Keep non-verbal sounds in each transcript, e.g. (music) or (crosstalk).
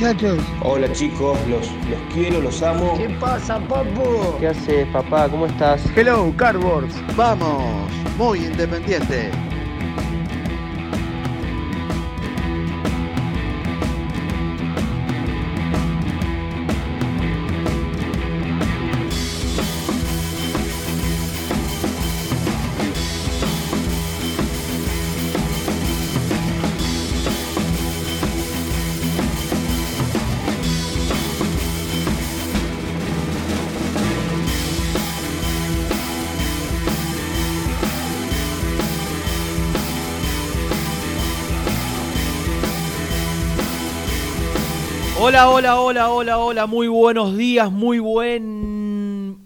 Muchachos. Hola chicos, los, los quiero, los amo. ¿Qué pasa, papu? ¿Qué haces, papá? ¿Cómo estás? Hello, Cardboards. Vamos, muy independiente. Hola, hola, hola, hola, hola, muy buenos días, muy buen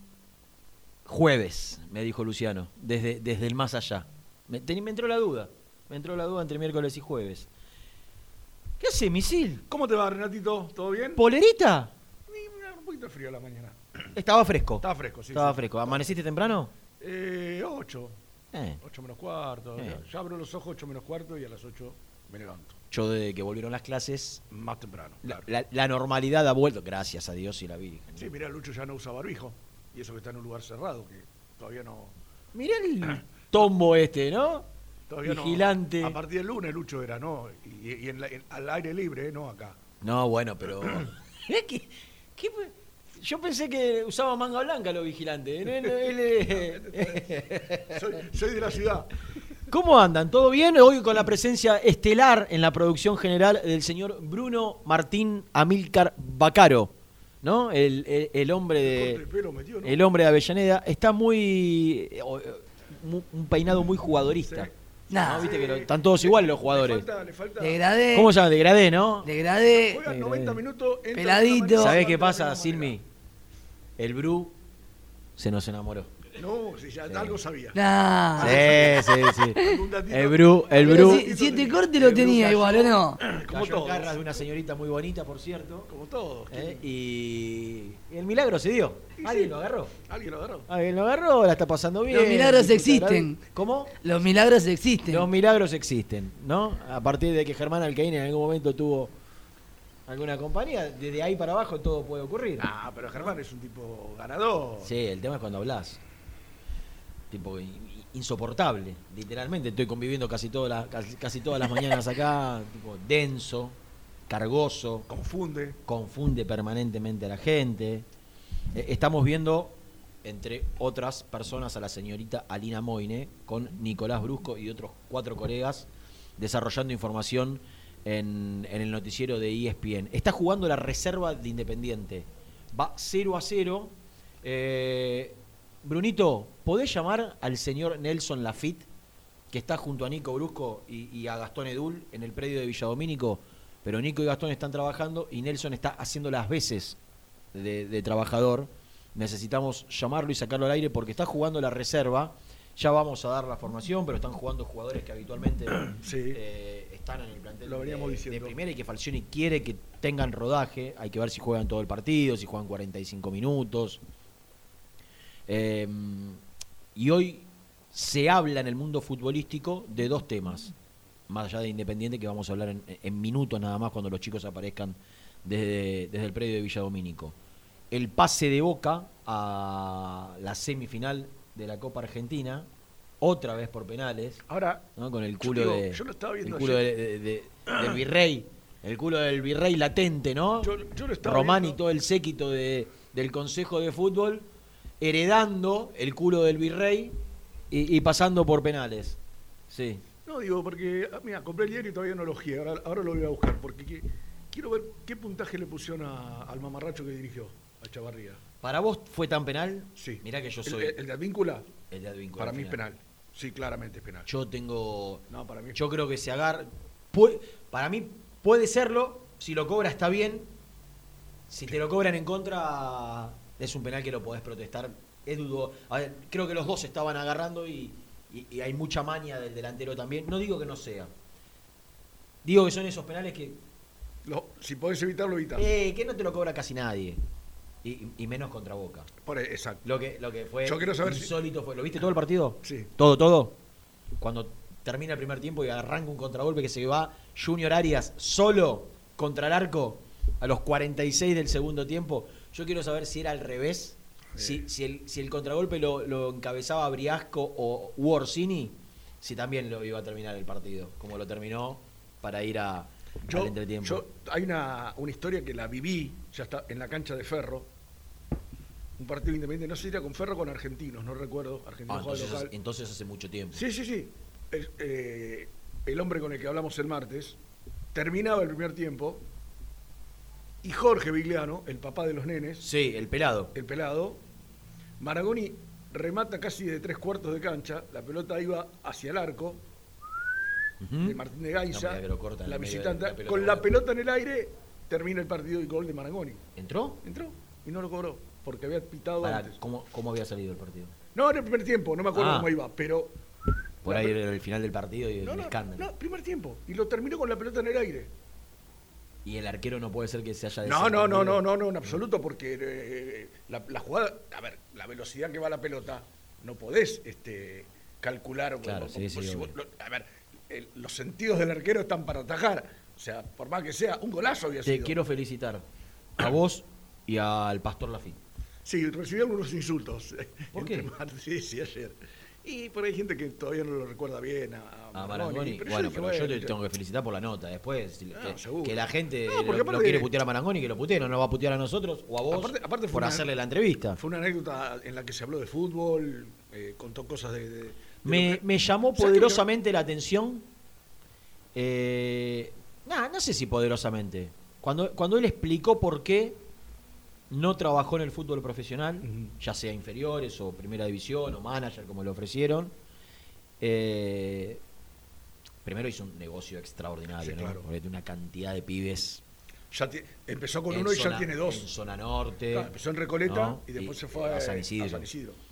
jueves, me dijo Luciano, desde, desde el más allá. Me, entró la duda, me entró la duda entre miércoles y jueves. ¿Qué hace, misil? ¿Cómo te va, Renatito? ¿Todo bien? ¿Polerita? Un poquito de frío a la mañana. Estaba fresco. Estaba fresco, sí. Estaba sí. fresco. ¿Amaneciste temprano? Eh, 8. Eh, 8 menos cuarto. Eh. Ya, ya abro los ojos 8 menos cuarto y a las 8 me levanto. Yo desde que volvieron las clases, Más temprano. la, claro. la- la normalidad ha vuelto, gracias a Dios y la Virgen. Sí, mira, Lucho ya no usa barbijo. Y eso que está en un lugar cerrado, que todavía no. Mirá el tombo este, ¿no? Todavía no- Vigilante. a partir del lunes Lucho era, ¿no? Y, y en la- en- al aire libre, no acá. No, bueno, pero. ¿Qué- qué- Yo pensé que usaba manga blanca los vigilantes. ¿eh? No, no, él es- Soy, soy de la ciudad. ¿Cómo andan? ¿Todo bien? Hoy con la presencia estelar en la producción general del señor Bruno Martín Amílcar Bacaro, ¿no? El, el- el hombre de pelo metido, ¿no? de. El hombre de Avellaneda. Está muy. eh, eh, Un peinado muy jugadorista. Sí. ¿no? Viste que lo- están todos iguales los jugadores. Le falta, le falta. Degradé. ¿Cómo se llama? Degradé, ¿no? Degradé. Juegan 90 minutos. entra Peladito. ¿Sabés qué pasa, Silmi? El Bru se nos enamoró. No, si ya algo sabía. Nah. Sí, sí, sí. (laughs) El Bru, el Bru. si, si este corte lo tenía igual, ¿o no? (clears throat) Como todos. garras de una señorita muy bonita, por cierto. Como todos. ¿eh? Y el milagro se dio. ¿Alguien sí. lo agarró? ¿Alguien lo agarró? ¿Alguien lo agarró? La está pasando bien. Los milagros existen. ¿Cómo? Los milagros existen. Los milagros existen, ¿no? A partir de que Germán Alcaín en algún momento tuvo alguna compañía, desde ahí para abajo todo puede ocurrir. Ah, pero Germán es un tipo ganador. Sí, el tema es cuando hablas. Tipo insoportable, literalmente. Estoy conviviendo casi, todas las- casi, casi todas las mañanas acá, (laughs) tipo denso, cargoso, Confunde. confunde permanentemente a la gente. Eh, estamos viendo, entre otras personas, a la señorita Alina Moine con Nicolás Brusco y otros cuatro colegas desarrollando información en, en el noticiero de E ESPN. Está jugando la reserva de Independiente. Va 0 a 0. Eh, Brunito, ¿podés llamar al señor Nelson Lafitte, que está junto a Nico Brusco y, y a Gastón Edul en el predio de Villadomínico? Pero Nico y Gastón están trabajando y Nelson está haciendo las veces de, de trabajador. Necesitamos llamarlo y sacarlo al aire porque está jugando la reserva. Ya vamos a dar la formación, pero están jugando jugadores que habitualmente (clears throat) Sí. eh, están en el plantel Lo de, diciendo. de primera y que Falcioni quiere que tengan rodaje. Hay que ver si juegan todo el partido, si juegan 45 minutos. Eh, y hoy se habla en el mundo futbolístico de dos temas, más allá de Independiente, que vamos a hablar en, en minutos nada más cuando los chicos aparezcan desde, desde el predio de Villa Domínico. El pase de Boca a la semifinal de la Copa Argentina, otra vez por penales. Ahora, ¿no? con el culo digo, de yo lo estaba viendo el culo ayer. de- de- de- del virrey el culo del virrey latente no Yo- yo lo estaba Román y todo el séquito de, del consejo de fútbol heredando el culo del virrey y, y pasando por penales sí No, digo, porque, ah, mira, compré el diario y todavía no lo ojeé, ahora, ahora lo voy a buscar, porque qui- quiero ver qué puntaje le pusieron a- al mamarracho que dirigió, a Chavarría. para vos fue tan penal Sí. mirá que yo soy El, el de Advíncula, el de Advíncula para mí es penal. Sí, claramente es penal. yo tengo No, para mí yo creo que se agarra pu- para mí puede serlo si lo cobra está bien si te lo cobran en contra es un penal que lo podés protestar es dudo a ver, creo que los dos estaban agarrando y, y- y hay mucha maña del delantero también no digo que no sea digo que son esos penales que si podés evitarlo, evita. eh, que no te lo cobra casi nadie y, y menos contra Boca Por- exacto. lo que lo que fue Yo quiero saber si- insólito fue lo viste todo el partido Sí. todo, todo. Cuando termina el primer tiempo y arranca un contragolpe que se va Junior Arias solo contra el arco a los 46 del segundo tiempo. Yo quiero saber si era al revés, si, si, el, si el contragolpe lo, lo encabezaba Briasco o u Orsini, si también lo iba a terminar el partido, como lo terminó para ir a, al Yo, entretiempo. yo- hay una, una historia que la viví, ya está en la cancha de Ferro, un partido independiente, no sé si era con Ferro o con Argentinos, no recuerdo, Ah, Argentinos jugaba entonces, local. entonces hace mucho tiempo. Sí, sí, sí. El, eh, el hombre con el que hablamos el martes terminaba el primer tiempo y Jorge Vigliano, el papá de los nenes, Sí, el pelado. el pelado, Maragoni remata casi de tres cuartos de cancha, la pelota iba hacia el arco Ujú. de Martín de No, Gainza, en la visitante, la con la pelota en el aire termina el partido y gol de Maragoni. ¿Entró? Entró y no lo cobró porque había pitado antes. ¿cómo, ¿Cómo había salido el partido? No, en el primer tiempo, no me acuerdo Ah. cómo iba, pero Por ahí era el final del partido y el no, no, escándalo. no, primer tiempo y lo terminó con la pelota en el aire. Y el arquero no puede ser que se haya No, no, no, no, no, no, en absoluto, porque eh, la, la jugada, a ver, la velocidad que va la pelota, no podés este, calcular. Claro, o- sí, o- sí, si obvio. vos- lo- a ver, el- los sentidos del arquero están para atajar. O sea, por más que sea, un golazo había Te sido. quiero felicitar a vos y al Pastor Lafitte. Sí, recibí algunos insultos. ¿Por entre qué? martes- (laughs) Sí, sí, ayer. Y por ahí hay gente que todavía no lo recuerda bien a, A Marangoni, Marangoni. pero yo Bueno, dije, pero yo te tengo que felicitar por la nota. Después, No, que, la gente No, lo, quiere putear a Marangoni, que lo putea, no nos va a putear a nosotros o a vos Aparte- por una- hacerle la entrevista. Fue una anécdota en la que se habló de fútbol, eh, contó cosas de... de- de Me, que- me llamó poderosamente la atención. Eh, nah, no sé si poderosamente. Cuando, cuando él explicó por qué no trabajó en el fútbol profesional, ya sea inferiores o primera división o manager, como le ofrecieron. eh, primero hizo un negocio extraordinario, Sí, ¿no? claro. Porque tiene una cantidad de pibes. Ya empezó con en uno y ya tiene dos. En zona norte. Claro, empezó en Recoleta ¿no? y después Y- se fue a San Isidro.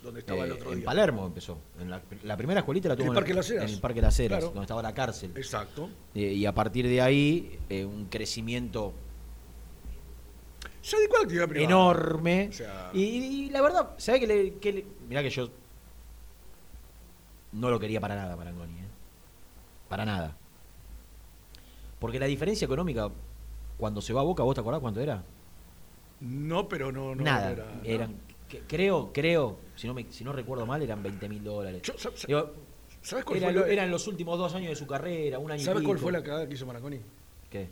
donde estaba el Eh, otro en día. Palermo empezó. En la, la primera escuelita la En tuvo el Parque Las Heras. en el Parque Las Heras, Claro. donde estaba la cárcel. Exacto. Eh, y a partir de ahí, un crecimiento Actividad privada. enorme. O sea- y, y la verdad, ¿sabés que le, que le- Mirá que yo no lo quería para nada, Marangoni. ¿eh? Para nada. Porque la diferencia económica, cuando se va a Boca, ¿vos te acordás cuánto era? No, pero no, no nada. era- eran, creo, creo, si no, me, si no recuerdo mal, eran 20 mil dólares. Yo- Digo, ¿Sabes cuál era fue lo- eran los últimos dos años de su carrera, un año ¿Sabes cuál fue la cagada que hizo Marangoni ¿Qué?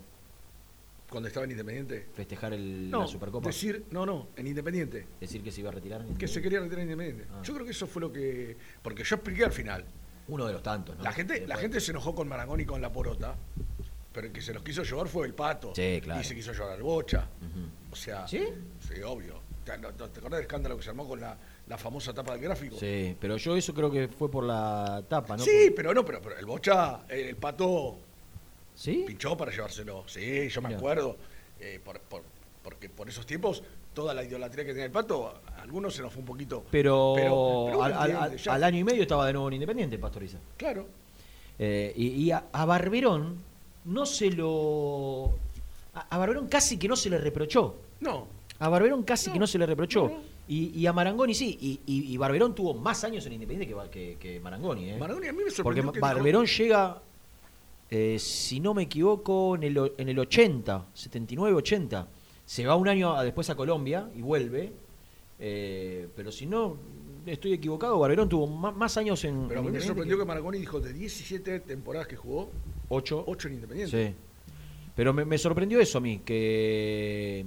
Cuando estaba en Independiente? ¿Festejar el, No, la Supercopa? decir, no, no, en Independiente. Decir que se iba a retirar. Que se quería retirar en Independiente. Ah. Yo creo que eso fue lo que... Porque yo expliqué al final. Uno de los tantos, ¿no? La gente, la gente se enojó con Marangoni y con la porota, pero el que se los quiso llevar fue el pato. Sí, claro. Y se quiso llevar al bocha. O sea, ¿Sí? sí, obvio. ¿Te, te acordás del escándalo que se armó con la, la famosa tapa del gráfico? Sí, pero yo eso creo que fue por la tapa, ¿no? Sí, pero no, pero, pero el bocha, el, el pato ¿Sí? pinchó para llevárselo. Sí, yo me Mirá. acuerdo. eh, por, por- porque por esos tiempos, toda la idolatría que tenía el pato, a algunos se nos fue un poquito. Pero, pero- pero al, año y medio estaba de nuevo en Independiente, Pastoriza. Claro. Eh, y y a, a Barberón no se lo. A, a Barberón casi que no se le reprochó. No, A Barberón casi que no se le reprochó. no. Y, y a Marangoni sí. Y, y- y Barberón tuvo más años en Independiente que, Ba- que, que Marangoni. ¿eh? Marangoni a mí me Porque sorprendió que dijo- Barberón llega, eh, si no me equivoco, en el, en el 80, 79, 80. Se va un año a- después a Colombia y vuelve. eh, pero si no estoy equivocado, Barberón tuvo ma- más, años en, Pero a en me sorprendió que que- Marangoni dijo de 17 temporadas que jugó, ocho. 8 en Independiente. Sí. Pero me, me sorprendió eso a mí, que,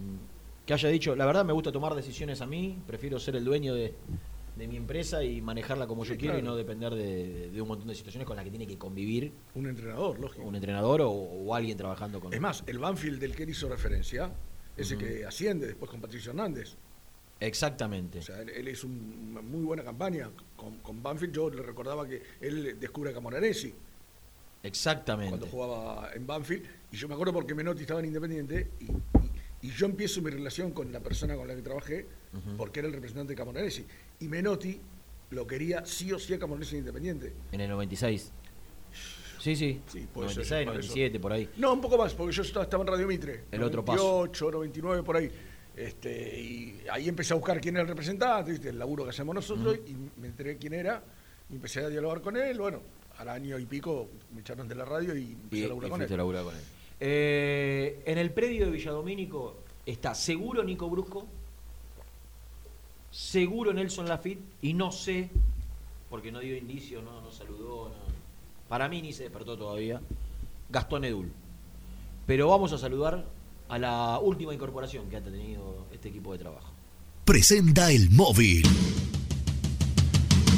que haya dicho, la verdad me gusta tomar decisiones a mí, prefiero ser el dueño de, de mi empresa y manejarla como yo quiero y no depender de, de un montón de situaciones con las que tiene que convivir Un entrenador, lógico. un entrenador o, o alguien trabajando con Es más, el Banfield del que él hizo referencia, ese que asciende después con Patricio Hernández. Exactamente. O sea, él, él hizo un- una muy buena campaña con, con Banfield. Yo le recordaba que él descubre a Camoranesi Exactamente. cuando jugaba en Banfield. Y yo me acuerdo porque Menotti estaba en Independiente y, y- y yo empiezo mi relación con la persona con la que trabajé porque era el representante de Camoranesi. Y Menotti lo quería sí o sí a Camoranesi en Independiente. En el 96. Sí, sí. Sí, puede ser, 96, para eso. 97, por ahí. No, un poco más, porque yo estaba, en Radio Mitre. El otro 98, 99, por ahí. Este, y ahí empecé a buscar quién era el representante, ¿viste? el laburo que hacemos nosotros, y me enteré quién era, y empecé a dialogar con él. Bueno, al año y pico me echaron de la radio y empecé Y, a laburar con él. laburar con él. Eh, en el predio de Villadomínico está seguro Nico Brusco, seguro Nelson Lafitte, y no sé, porque no dio indicio, no, no saludó, no- para mí ni se despertó todavía, Gastón Edul. Pero vamos a saludar a la última incorporación que ha tenido este equipo de trabajo. Presenta el móvil.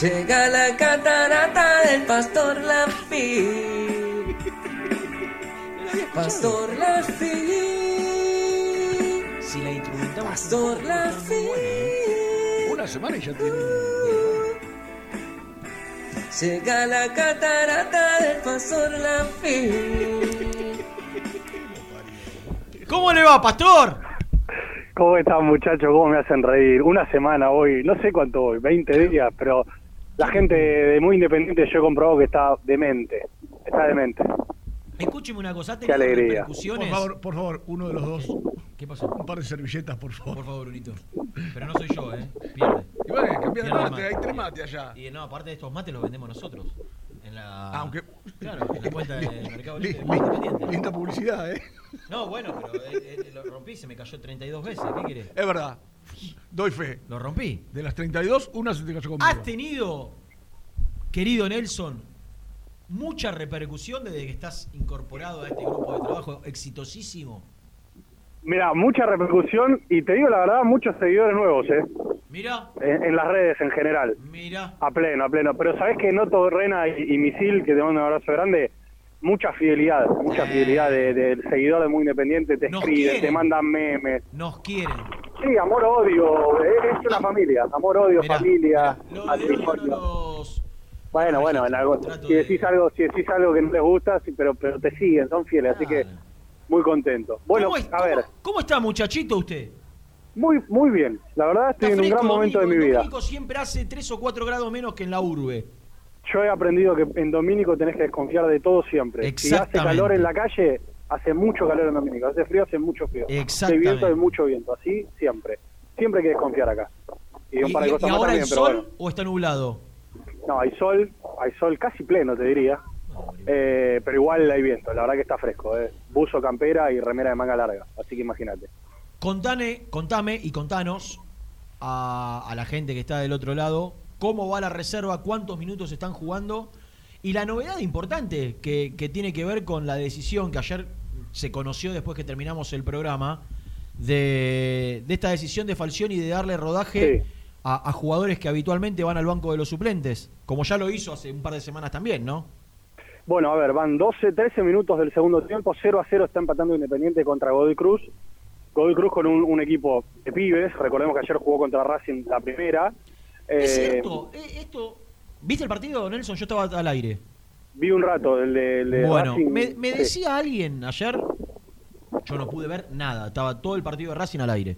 Llega la catarata del Pastor Lafitte. Pastor Lafitte, Si la instrumentamos. Pastor. Lafitte. Una semana y ya tiene. Llega la catarata del Pastor Lafitte. ¿Cómo le va, Pastor? ¿Cómo están muchachos? ¿Cómo me hacen reír? Una semana hoy, no sé cuánto hoy, 20 días, pero la gente de muy independiente yo he comprobado que está demente, está demente. Escúcheme una cosa, ¿ha Qué tenido repercusiones? Por favor, por favor, uno de los dos, ¿Qué pasó? un par de servilletas, por favor. Por favor, Brunito. Pero no soy yo, ¿eh? Pierde. Y bueno, cambiar de Pierde mate, hay tres mates allá. Y no, aparte de estos mates los vendemos nosotros. En la... Aunque. Claro, en la cuenta de (laughs) Mercado Li- Libre. li- Independiente. linda publicidad, ¿eh? No, bueno, pero eh, eh, lo rompí, se me cayó 32 veces. ¿Qué querés? Es verdad. Doy fe. Lo rompí. De las 32, una se te cayó conmigo. ¿Has tenido, querido Nelson, mucha repercusión desde que estás incorporado a este grupo de trabajo exitosísimo? Mira, mucha repercusión y te digo la verdad, muchos seguidores nuevos, ¿eh? Mira, En, en las redes en general, mira. a pleno, a pleno. Pero sabes que noto, Rena y, y Misil, que te mando un abrazo grande, mucha fidelidad, mucha fidelidad de- del seguidor de Muy Independiente, te Nos escriben, quieren. te mandan memes. Nos quieren. Sí, amor-odio, es, es una familia, amor-odio, Mirá, familia, mirá, lo de hoy no matrimonio. los... Bueno, bueno, en algo, si de- decís algo, si decís algo que no les gusta, sí, pero pero te siguen, son fieles, así que muy contento. Bueno, ¿Cómo, es- a ver, cómo- cómo está, muchachito, usted? muy muy bien. La verdad estoy Está en un gran momento de mi vida. Domínico siempre hace 3 o 4 grados menos que en la urbe. Yo he aprendido que en Domínico tenés que desconfiar de todo siempre. Si hace calor en la calle, hace mucho calor en Domínico. Hace frío, hace mucho frío. Hace Exactamente. viento, hay mucho viento. Así siempre. Siempre hay que desconfiar acá. Y ¿Y, ahora también, pero sol bueno. o está nublado? No, hay sol, hay sol casi pleno, te diría. Eh, pero igual hay viento, la verdad que está fresco. Eh. Buzo, campera y remera de manga larga. Así que imagínate. Contane, contame y contanos a, a la gente que está del otro lado cómo va la reserva, cuántos minutos están jugando y la novedad importante que, que tiene que ver con la decisión que ayer se conoció después que terminamos el programa de, de esta decisión de Falcioni de darle rodaje Sí. a, a jugadores que habitualmente van al banco de los suplentes, como ya lo hizo hace un par de semanas también, ¿no? Bueno, a ver, van 12, 13 minutos del segundo tiempo, 0 a 0 está empatando Independiente contra Godoy Cruz. Godoy Cruz con un, un equipo de pibes, recordemos que ayer jugó contra Racing la primera. Es Eh, cierto, eh, esto... ¿Viste el partido, Nelson? Yo estaba al aire. Vi un rato el de, el de Bueno, Racing. me, me Sí. decía alguien ayer, yo no pude ver nada, estaba todo el partido de Racing al aire,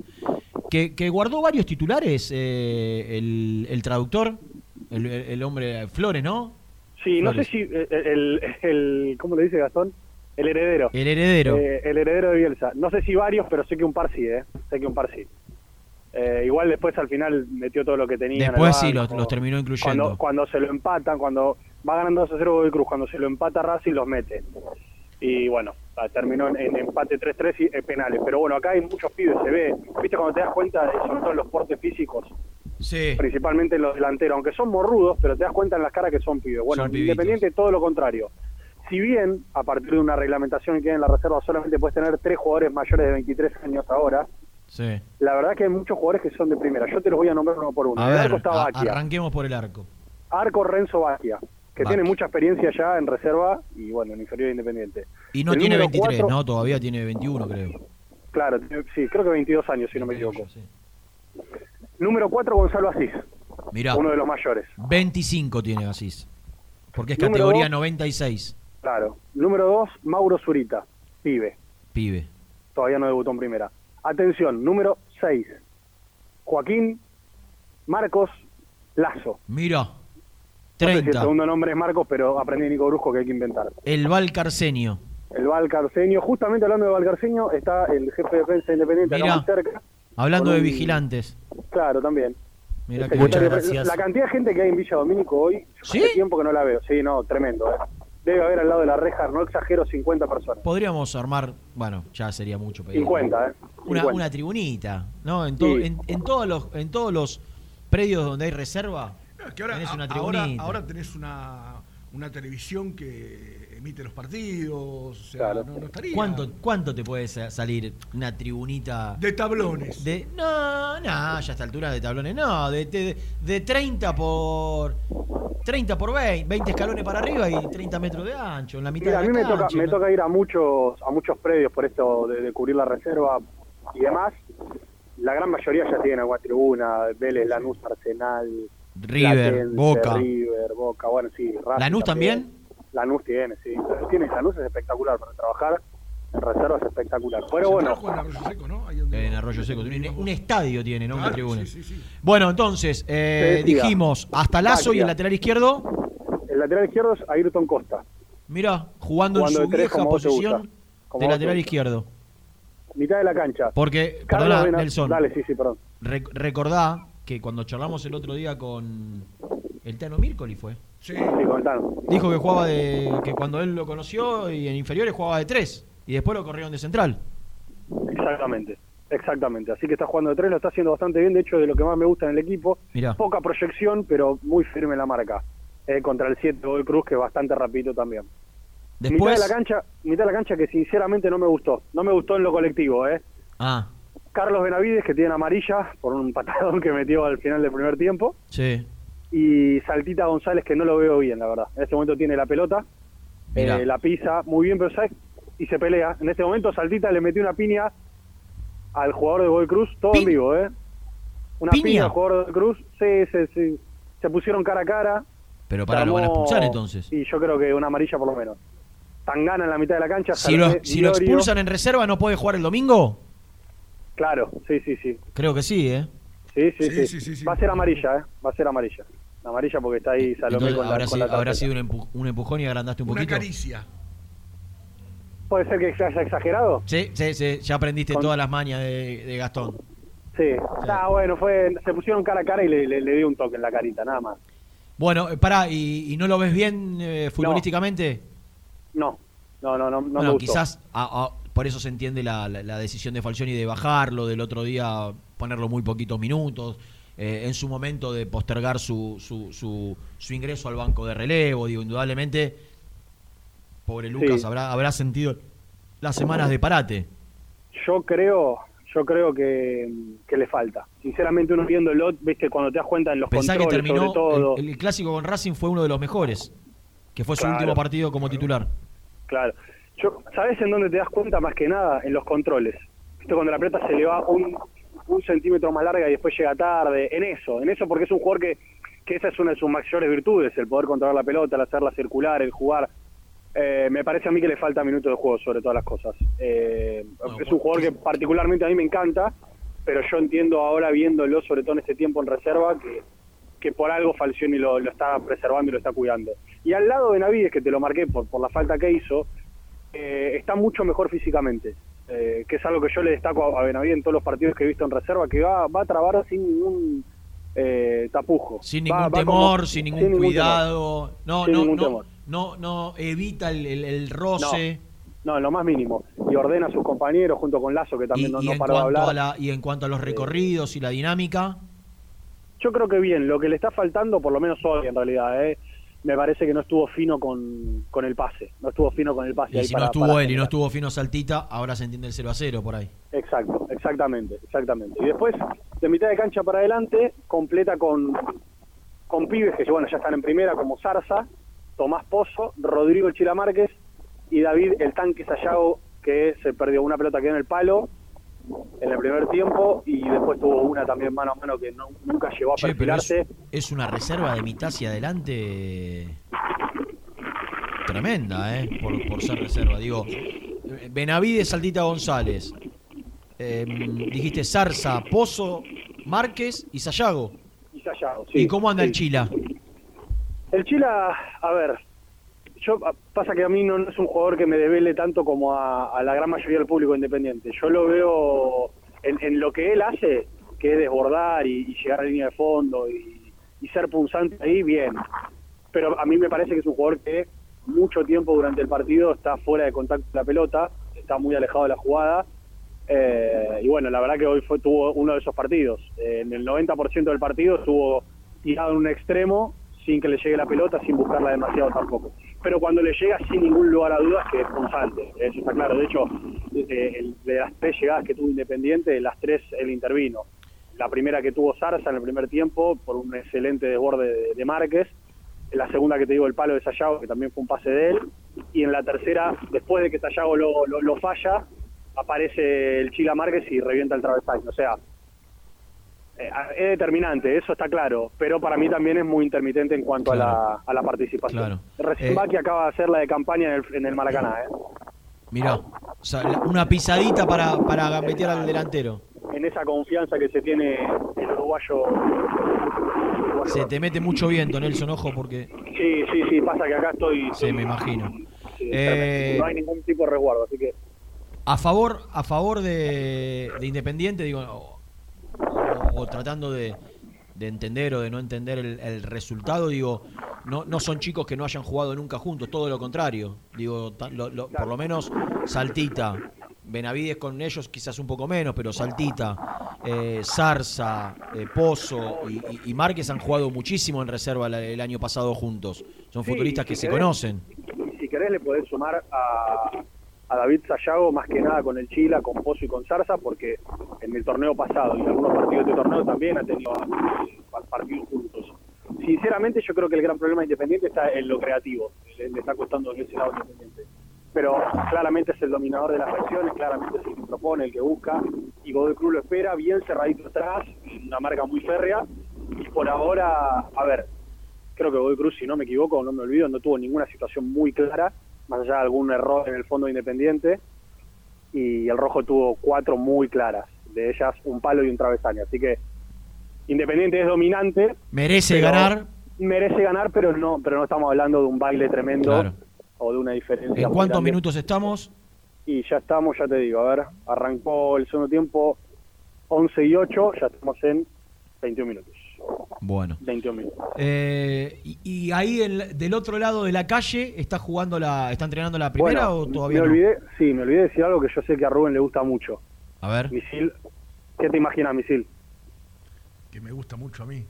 que, que guardó varios titulares eh, el, el traductor, el, el hombre Flores, ¿no? Sí, no sé si eh, el, el, ¿cómo le dice Gastón? El heredero. El heredero. Eh, el heredero de Bielsa. No sé si varios, pero sé que un par sí, ¿eh? Sé que un par sí. Eh, igual después al final metió todo lo que tenía. en el Después sí, los, los terminó incluyendo. Cuando, cuando se lo empatan, cuando va ganando 2 a 0 Godoy Cruz, cuando se lo empata Racing los mete. Y bueno, ah, terminó en, en empate 3-3 y penales. Pero bueno, acá hay muchos pibes, se ve. ¿Viste cuando te das cuenta, de, sobre todo en los portes físicos, Sí. principalmente en los delanteros, aunque son morrudos, pero te das cuenta en las caras que son pibes. Bueno, Son. Independiente todo lo contrario. Si bien, a partir de una reglamentación que hay en la reserva, solamente puedes tener tres jugadores mayores de 23 años ahora, Sí. la verdad que hay muchos jugadores que son de primera. Yo te los voy a nombrar uno por uno. A En el ver, arco está a- Baquia. arranquemos por el arco. Arco Renzo Baquia, que Baquia. tiene mucha experiencia ya en reserva y bueno, en inferior de Independiente. Y no El tiene número 23, cuatro- ¿no? Todavía tiene 21, creo. Claro, sí, creo que 22 años, si no me equivoco. Sí. Número 4, Gonzalo Asís, Mirá, uno de los mayores. 25 tiene Asís. Porque es Número categoría dos. 96, Claro. Número 2, Mauro Zurita, pibe. pibe. todavía no debutó en primera. Atención, número 6. Joaquín Marcos Lazo. Mira, No sé si el 30. segundo nombre es Marcos, pero aprendí Nico Brusco que hay que inventar. El Valcarcenio. El Valcarceño, justamente hablando de Valcarceño, está el jefe de prensa independiente acá Mirá. más cerca. Hablando de un- vigilantes. Claro, también. Mira que Muchas gracias. La cantidad de gente que hay en Villa Domínico hoy, ¿Sí? hace tiempo que no la veo. Sí, no, tremendo. eh. Debe haber al lado de la reja, no exagero, 50 personas. Podríamos armar, bueno, ya sería mucho pedir. 50, ¿eh? Una, 50. una tribunita, ¿no? En, to- Sí. en, en todos los, en todos los predios donde hay reserva, Es que ahora, tenés una a- ahora, tribunita. ahora tenés una, una televisión que emite los partidos, o sea, Claro. no, no estaría. ¿Cuánto, ¿Cuánto te puede sa- salir una tribunita? De tablones. De, no, no, ya a esta altura de tablones, no, de, de, de 30 por 30 por 20, 20 escalones para arriba y 30 metros de ancho, en la mitad Mira, a de mí la me toca, me toca ir a muchos, a muchos predios por esto de, de cubrir la reserva y demás. La gran mayoría ya tienen alguna tribuna, Vélez, Lanús, Arsenal, River, Platense, Boca. River, Boca, bueno, sí. Racing ¿Lanús también? Lanús tiene, sí. Tiene, Lanús es espectacular para trabajar, en reserva es espectacular. Pero bueno, en Arroyo Seco, ¿no? Ahí donde- En Arroyo Seco, un, un estadio tiene, ¿no? Una Claro, tribuna. sí, sí, sí. Bueno, entonces, eh, dijimos, hasta Lazo y el lateral izquierdo, el lateral izquierdo es Ayrton Costa, mira, jugando, Jugando en su tres vieja posición de lateral izquierdo. mitad de la cancha. Porque, Carlos perdona, Nelson, Dale, sí, sí, perdón. rec- recordá que cuando charlamos el otro día con el Tano Mircoli fue. Sí. Sí. Dijo que jugaba de. que cuando él lo conoció y en inferiores jugaba de tres. Y después lo corrieron de central. Exactamente, exactamente. Así que está jugando de tres, lo está haciendo bastante bien. De hecho, de lo que más me gusta en el equipo, Mirá. poca proyección, pero muy firme en la marca. Eh, contra el 7 Godoy Cruz, que es bastante rapidito también. Después. Mitad de la cancha, mitad de la cancha que sinceramente no me gustó. No me gustó en lo colectivo, ¿eh? Ah, Carlos Benavides, que tiene amarilla por un patadón que metió al final del primer tiempo. sí. Y Saltita González, que no lo veo bien, la verdad. En este momento tiene la pelota, eh, la pisa muy bien, pero ¿sabes? Y se pelea. En este momento Saltita le metió una piña al jugador de Godoy Cruz, todo ¿Pi- en vivo, ¿eh? Una ¿Piña? piña al jugador de Cruz. Sí, sí, sí. Se pusieron cara a cara. Pero para lo van a expulsar entonces. Y yo creo que una amarilla por lo menos. Tangana en la mitad de la cancha. Si lo, si lo expulsan en reserva, ¿no puede jugar el domingo? Claro, sí, sí, sí. Creo que sí, ¿eh? Sí, sí, Sí, sí. sí, sí, sí. Va a ser amarilla, ¿eh? Va a ser amarilla. Amarilla porque está ahí Salomé Entonces, con la, habrá, con si- la habrá sido un, empu- un empujón y agrandaste un Una poquito. caricia. ¿Puede ser que se haya exagerado? Sí, sí, sí. Ya aprendiste Con- todas las mañas de, de Gastón. Sí. Ah, bueno, fue, se pusieron cara a cara y le, le, le dio un toque en la carita, nada más. Bueno, eh, pará, ¿y, y no lo ves bien eh, futbolísticamente? No, no, no, no, no me bueno, gustó. quizás a- a- por eso se entiende la, la- la decisión de Falcioni de bajarlo, del otro día ponerlo muy poquitos minutos, eh, en su momento de postergar su, su, su, su ingreso al banco de relevo, digo, indudablemente, pobre Lucas Sí. habrá, habrá sentido las semanas de parate. Yo creo, yo creo que, que le falta. Sinceramente, uno viendo el lot, viste, cuando te das cuenta en los Pensá que terminó, sobre todo. el, el clásico con Racing fue uno de los mejores. que fue su Claro. último partido como titular. Claro. Yo, ¿Sabes en dónde te das cuenta más que nada? En los controles. ¿Viste cuando la pelota se le va un, un centímetro más larga y después llega tarde? En eso, en eso porque es un jugador que, que esa es una de sus mayores virtudes, el poder controlar la pelota, el hacerla circular, el jugar. Eh, me parece a mí que le falta minutos de juego sobre todas las cosas. Eh, es un jugador que particularmente a mí me encanta, pero yo entiendo ahora viéndolo, sobre todo en este tiempo en reserva, que, que por algo Falcioni lo, lo está preservando y lo está cuidando. Y al lado de Navides, que te lo marqué por, por la falta que hizo, eh, está mucho mejor físicamente, eh, que es algo que yo le destaco a, Benavides en todos los partidos que he visto en reserva, que va, va a trabar sin ningún eh, tapujo. Sin ningún va temor, como- sin ningún cuidado. No, Sin no, ningún no, temor. no, no evita el, el- el roce. No, en lo más mínimo. Y ordena a sus compañeros junto con Lazo, que también Y, no, y no en paró de hablar. a la, y en cuanto a los recorridos y la dinámica, Yo creo que bien, lo que le está faltando, por lo menos hoy en realidad, ¿eh? Me parece que no estuvo fino con, con el pase. No estuvo fino con el pase. y ahí si para- no estuvo él y no estuvo Fino Saltita, ahora se entiende el 0 a 0 por ahí. Exacto, exactamente, exactamente. Y después, de mitad de cancha para adelante, completa con, con pibes que bueno, ya están en primera, como Zarza, Tomás Pozo, Rodrigo Chila Márquez y David el Tanque Sayago, que se perdió una pelota que en el palo en el primer tiempo y después tuvo una también mano a mano que no- nunca llegó a Che, pero es, perfilarse. es una reserva de mitad hacia adelante tremenda, ¿eh? Por, por ser reserva. Digo, Benavides, Saltita González. eh, dijiste Zarza, Pozo, Márquez y Sayago. Y Sayago, sí, ¿Y cómo anda el. Chila? El Chila, a ver, yo pasa que a mí no, es un jugador que me devele tanto como a, la gran mayoría del público independiente. Yo lo veo en, en lo que él hace, que es desbordar y, llegar a línea de fondo y, y ser punzante ahí, bien. Pero a mí me parece que es un jugador que mucho tiempo durante el partido está fuera de contacto con la pelota, está muy alejado de la jugada. Eh, y bueno, la verdad que hoy fue, tuvo uno de esos partidos. Eh, en el 90% del partido estuvo tirado en un extremo sin que le llegue la pelota, sin buscarla demasiado tampoco. Pero cuando le llega, sin ningún lugar a dudas, que es punzante. Eso está claro. De hecho, de, el- de las tres llegadas que tuvo Independiente, las tres él intervino. La primera que tuvo Zarza en el primer tiempo, por un excelente desborde de, de Márquez. La segunda que te digo, el palo de Sayago, que también fue un pase de él. Y en la tercera, después de que Sayago lo, lo, falla, aparece el Chila Márquez y revienta el travesaño. O sea, eh, es determinante, eso está claro, pero para mí también es muy intermitente en cuanto a, la, a la participación. Claro. Recién Eh, acaba de hacer la de campaña en el, en el Maracaná, ¿eh? Mirá, o sea, la- una pisadita para, para gambetear al delantero. en esa confianza que se tiene el uruguayo. Se te mete mucho viento, Nelson, ojo, porque Sí, sí, sí, pasa que acá estoy... se me imagino. sí, Eh, no hay ningún tipo de resguardo, así que... A favor, a favor de, de Independiente, digo, o, tratando de, de entender o de no entender el, el resultado, digo, no, no son chicos que no hayan jugado nunca juntos, todo lo contrario. Digo, ta- lo- lo- por lo menos Saltita, Benavides con ellos quizás un poco menos, pero Saltita, eh, Zarza, eh, Pozo y, y- y Márquez han jugado muchísimo en reserva el año pasado juntos. Son Sí, futbolistas que si se querés- conocen. si querés le podés sumar a, a David Sayago más que nada con el Chila, con Pozo y con Zarza, porque en el torneo pasado y en algunos partidos de este torneo también ha tenido partidos juntos. Sinceramente yo creo que el gran problema de Independiente está en lo creativo, le, le está costando de ese lado Independiente. Pero claramente es el dominador de las acciones, claramente es el que propone, el que busca, y Godoy Cruz lo espera bien cerradito atrás, una marca muy férrea, y por ahora, a ver, creo que Godoy Cruz, si no me equivoco, no me olvido, no tuvo ninguna situación muy clara, más allá de algún error en el fondo Independiente, y el Rojo tuvo cuatro muy claras, de ellas un palo y un travesaño. Así que Independiente es dominante. Merece ganar. Merece ganar, pero no, pero no estamos hablando de un baile tremendo Claro. o de una diferencia. ¿En cuántos minutos estamos? Y ya estamos, ya te digo, a ver, arrancó el segundo tiempo 11 y 8, ya estamos en 21 minutos. Bueno. 21 minutos. Eh, y, y ahí el- del otro lado de la calle está jugando la, está entrenando la primera Bueno, o todavía me no? olvidé, sí, me olvidé de decir algo que yo sé que a Rubén le gusta mucho. A ver. Misil, ¿qué te imaginas, Misil? Que me gusta mucho a mí.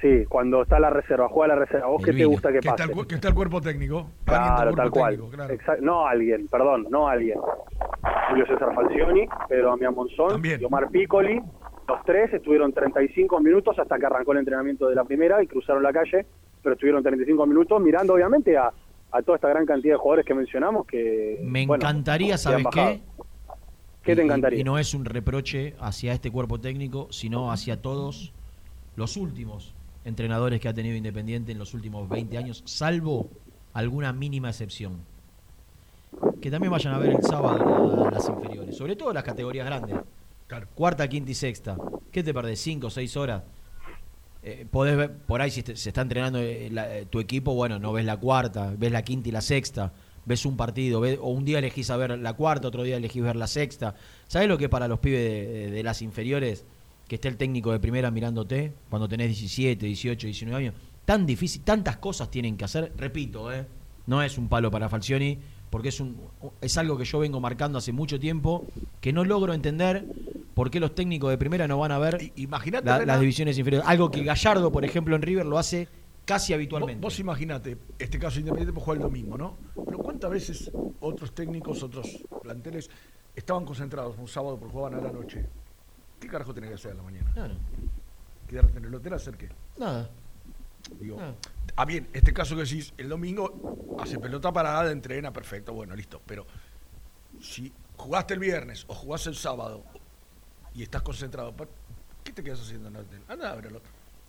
Sí, cuando está la reserva, juega la reserva. ¿Vos qué te gusta que Que está, pase? el, que está el cuerpo técnico. Claro, cuerpo tal cual. técnico, claro. Exact- no alguien, perdón, no alguien. Julio César Falcioni, Pedro Damián Monzón También. Omar Piccoli. Los tres estuvieron 35 minutos hasta que arrancó el entrenamiento de la primera y cruzaron la calle, pero estuvieron 35 minutos mirando obviamente a, a toda esta gran cantidad de jugadores que mencionamos que... Me bueno, encantaría, ¿sabes qué? ¿Qué te Y- y- encantaría? Y, no es un reproche hacia este cuerpo técnico, sino hacia todos los últimos entrenadores que ha tenido Independiente en los últimos 20 años, salvo alguna mínima excepción. Que también vayan a ver el sábado las inferiores, sobre todo las categorías grandes. Claro. Cuarta, quinta y sexta. ¿Qué te perdés? ¿Cinco seis horas? Eh, podés ver, por ahí si se está entrenando eh, eh, tu equipo, bueno, no ves la cuarta, ves la quinta y la sexta, ves un partido, ves- o un día elegís a ver la cuarta, otro día elegís ver la sexta. ¿Sabes lo que para los pibes de, las inferiores que esté el técnico de primera mirándote cuando tenés 17, 18, 19 años? Tan difícil, tantas cosas tienen que hacer. Repito, no es un palo para Falcioni, porque es, un, es algo que yo vengo marcando hace mucho tiempo, que no logro entender por qué los técnicos de primera no van a ver la- Rena, las divisiones inferiores. Algo que Gallardo, por ejemplo, en River lo hace casi vos, habitualmente. vos imaginate, este caso Independiente puede jugar el domingo, ¿no? Pero ¿cuántas veces otros técnicos, otros planteles estaban concentrados un sábado porque jugaban a la noche? ¿Qué carajo tenés que hacer a la mañana? Claro. ¿Quedarte en el hotel a hacer qué? Nada. Digo, Ah. ah, bien, este caso que decís, el domingo hace pelota parada, entrena, perfecto, bueno, listo. Pero si jugaste el viernes o jugás el sábado y estás concentrado, ¿pa- ¿qué te quedas haciendo en el hotel? Anda, ábrelo.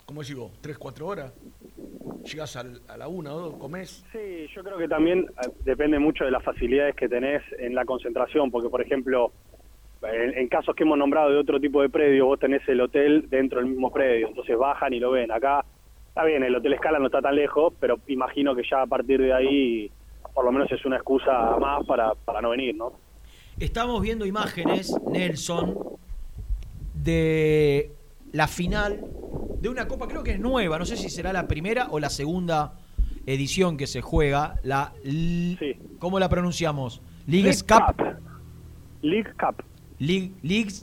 Como decís vos, tres, cuatro horas, llegás al- a la una o dos, comés. Sí, yo creo que también eh, depende mucho de las facilidades que tenés en la concentración, porque por ejemplo, en, en casos que hemos nombrado de otro tipo de predio, vos tenés el hotel dentro del mismo predio, entonces bajan y lo ven. Acá, está bien, el Hotel Escala no está tan lejos, pero imagino que ya a partir de ahí, por lo menos es una excusa más para, para no venir, ¿no? Estamos viendo imágenes, Nelson, de la final de una copa, creo que es nueva, no sé si será la primera o la segunda edición que se juega, la L- ¿cómo la pronunciamos? Leagues Cup. League Cup. League, Leagues.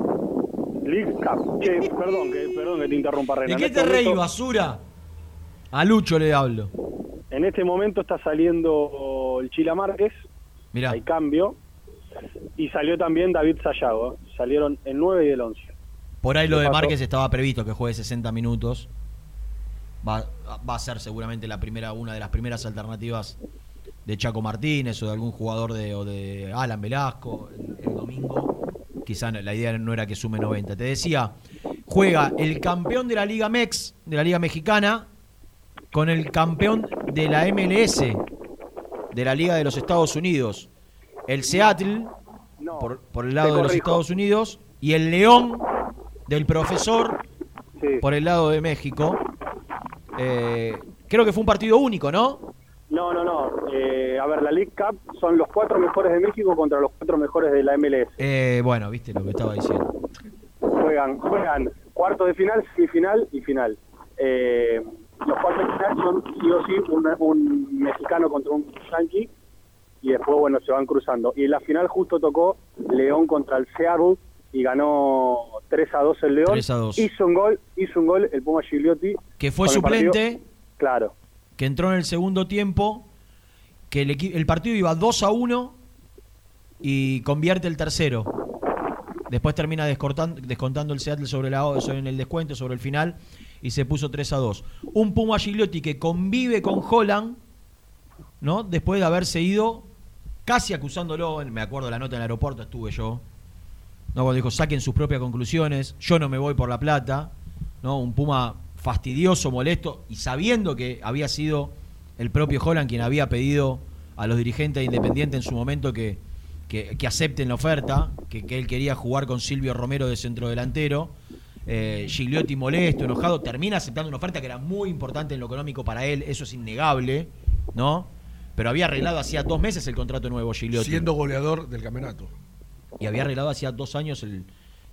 League Cup. Che, (laughs) perdón que, perdón que te interrumpa, Renan. ¿De qué este te reí, basura? A Lucho le hablo. En este momento está saliendo el Chila Márquez, Mirá. hay cambio, y salió también David Sayago. Salieron el 9 y el 11. Por ahí lo ¿Qué de? Márquez estaba previsto que juegue 60 minutos. Va, va a ser seguramente la primera, una de las primeras alternativas de Chaco Martínez o de algún jugador de, o de Alan Velasco el, el domingo. Quizá la idea no era que sume 90. Te decía, juega el campeón de la Liga MEX, de la Liga Mexicana, con el campeón de la MLS, de la Liga de los Estados Unidos. El Seattle, por, por el lado de los. Estados Unidos, y el León del profesor Sí. por el lado de México. Eh, creo que fue un partido único, ¿no? No, no, no. Eh, a ver, la League Cup son los cuatro mejores de México contra los cuatro mejores de la MLS. Eh, bueno, viste lo que estaba diciendo. Juegan, juegan cuartos de final, semifinal y final. Eh, los cuartos de final son sí o sí un, un mexicano contra un yankee y después, bueno, se van cruzando. Y en la final justo tocó León contra el Seattle y ganó 3 a 2 el León. 3 a 2. Hizo un gol, hizo un gol el Puma Gigliotti. Que fue suplente, Claro. que entró en el segundo tiempo, que el, el partido iba 2 a 1 y convierte el tercero. Después termina descortan- descontando el Seattle sobre la sobre- en el descuento, sobre el final, y se puso 3 a 2. Un Puma Gigliotti que convive con Holland, ¿no? Después de haberse ido casi acusándolo, me acuerdo la nota en el aeropuerto, estuve yo, ¿no? Cuando dijo, saquen sus propias conclusiones, yo no me voy por la plata, ¿no? Un Puma fastidioso, molesto, y sabiendo que había sido el propio Holland quien había pedido a los dirigentes de Independiente en su momento que, que, que acepten la oferta, que, que él quería jugar con Silvio Romero de centro delantero. Eh, Gigliotti molesto, enojado, termina aceptando una oferta que era muy importante en lo económico para él, eso es innegable, ¿no? Pero había arreglado hacía dos meses el contrato nuevo Gigliotti. Siendo goleador del campeonato. Y había arreglado hacía dos años, el,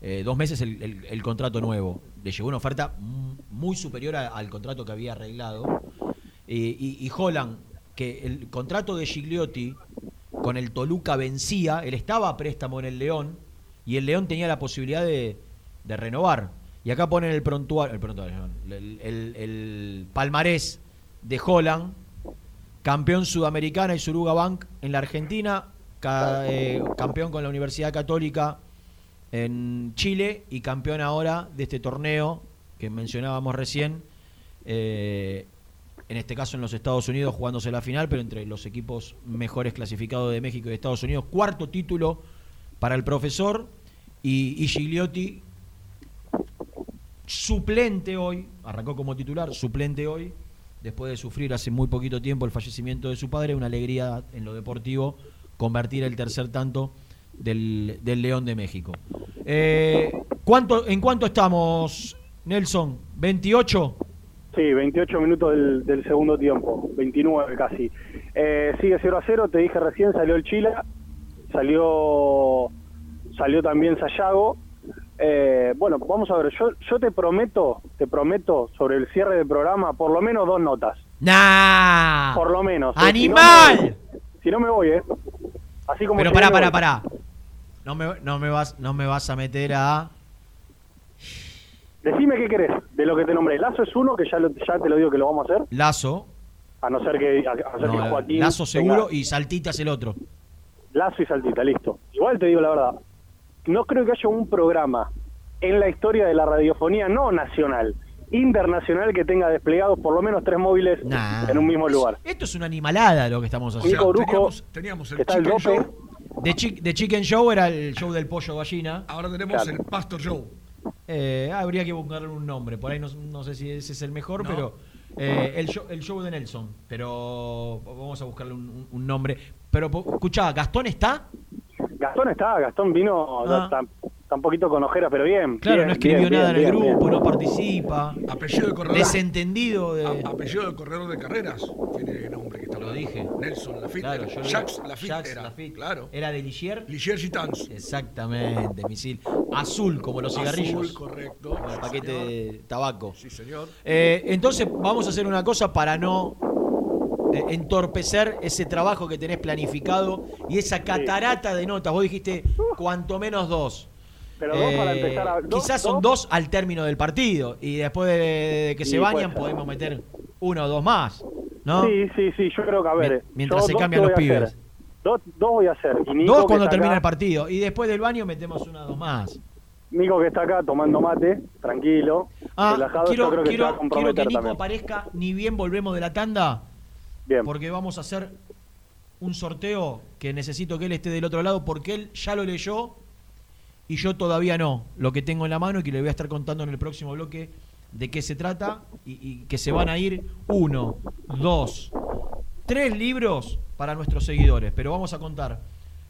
eh, dos meses el, el- el contrato nuevo. Le llegó una oferta muy superior a- al contrato que había arreglado. Eh, y, y Holland, que el contrato de Gigliotti con el Toluca vencía, él estaba a préstamo en el León y el León tenía la posibilidad de, de renovar. Y acá ponen el prontuario, el, prontuario, el, el- palmarés de Holland, campeón sudamericana y Suruga Bank en la Argentina, eh, campeón con la Universidad Católica en Chile y campeón ahora de este torneo que mencionábamos recién eh, en este caso en los Estados Unidos jugándose la final, pero entre los equipos mejores clasificados de México y de Estados Unidos. Cuarto título para el profesor y, y Gigliotti suplente hoy, arrancó como titular, suplente hoy, después de sufrir hace muy poquito tiempo el fallecimiento de su padre, una alegría en lo deportivo convertir el tercer tanto del, del León de México. Eh, ¿cuánto, ¿En cuánto estamos, Nelson? ¿28? Sí, 28 minutos del, segundo tiempo, 29 casi. Eh, sigue 0 a 0, te dije recién, salió el Chile, salió, salió también Sayago. Eh, bueno, vamos a ver, yo, yo te prometo, te prometo sobre el cierre del programa por lo menos dos notas. ¡Nah! Por lo menos. eh, ¡Animal! Si no me, si no me voy, ¿eh? Así como Pero pará, pará, pará. No me, no, me vas, no me vas a meter a... Decime qué querés de lo que te nombré. Lazo es uno, que ya, lo- ya te lo digo que lo vamos a hacer, Lazo. a no ser que, a, a no ser No, que Joaquín... Lazo tenga- seguro y Saltitas el otro. Lazo y Saltita, listo. Igual te digo la verdad, no creo que haya un programa en la historia de la radiofonía, no nacional, internacional, que tenga desplegados por lo menos tres móviles Nah. en un mismo lugar. Esto es una animalada lo que estamos haciendo. Nico Brujo, teníamos, teníamos que el está Chicken. Show, De, Chi- de Chicken Show era el show del pollo gallina. ahora tenemos Claro. el Pastor Show. Eh, habría que buscarle un nombre. Por ahí no, no sé si ese es el mejor, No. pero eh, el, show, el show de Nelson. Pero vamos a buscarle un, nombre. Pero escuchá, ¿Gastón está? Gastón está, Gastón vino Ah. tan, tan poquito con ojeras, pero bien. Claro, bien, no escribió bien, nada bien, en el bien, grupo, bien. no participa. Apellido de corredor. Desentendido de. a- apellido de corredor de carreras. Tiene el nombre que está Lo dije. Nelson Lafitte. Claro, era. Jacques Lafitte Jacques era. Lafitte. Claro. ¿Era de Ligier? Ligier Gitans. Exactamente, misil. Azul, como los cigarrillos. Azul, correcto. Como el paquete de tabaco. Sí, señor. Eh, entonces vamos a hacer una cosa para no eh, entorpecer ese trabajo que tenés planificado y esa catarata de notas. Vos dijiste cuanto menos dos. Pero dos para Eh, empezar a... dos- quizás son dos al término del partido y después de, de que se bañan puede ser. podemos meter uno o dos más. ¿no? Sí, sí, sí, yo creo que a ver. Mien- mientras se cambian los pibes. hacer. Dos, dos voy a hacer. Y Nico, dos cuando termina acá- el partido y después del baño metemos una o dos más. Nico que está acá tomando mate, tranquilo, Ah, relajado, yo quiero, creo que se va a quiero, quiero que Nico también. aparezca ni bien volvemos de la tanda. Bien. porque vamos a hacer un sorteo que necesito que él esté del otro lado porque él ya lo leyó y yo todavía no. Lo que tengo en la mano y que le voy a estar contando en el próximo bloque de qué se trata y, y que se van a ir uno, dos, tres libros para nuestros seguidores. Pero vamos a contar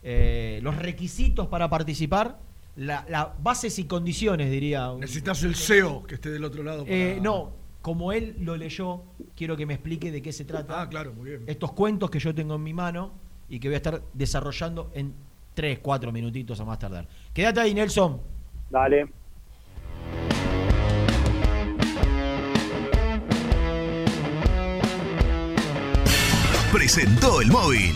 eh, los requisitos para participar, la, la bases y condiciones, diría. Necesitas el CEO que esté del otro lado. para- Eh, no, como él lo leyó, quiero que me explique de qué se trata Ah, claro, muy bien. estos cuentos que yo tengo en mi mano y que voy a estar desarrollando en 3, 4 minutitos a más tardar. Quédate ahí, Nelson. Dale. presentó el móvil.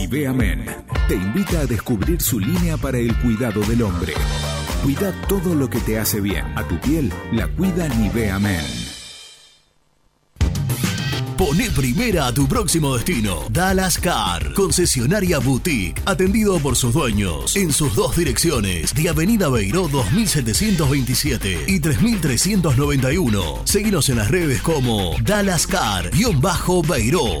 Nivea Men te invita a descubrir su línea para el cuidado del hombre. Cuida todo lo que te hace bien. A tu piel la cuida Nivea Men. Pone primera a tu próximo destino. Dallas Car, concesionaria boutique, atendido por sus dueños en sus dos direcciones, de Avenida Beiró 2727 y 3391. Seguinos en las redes como Dallas Car-Beiró.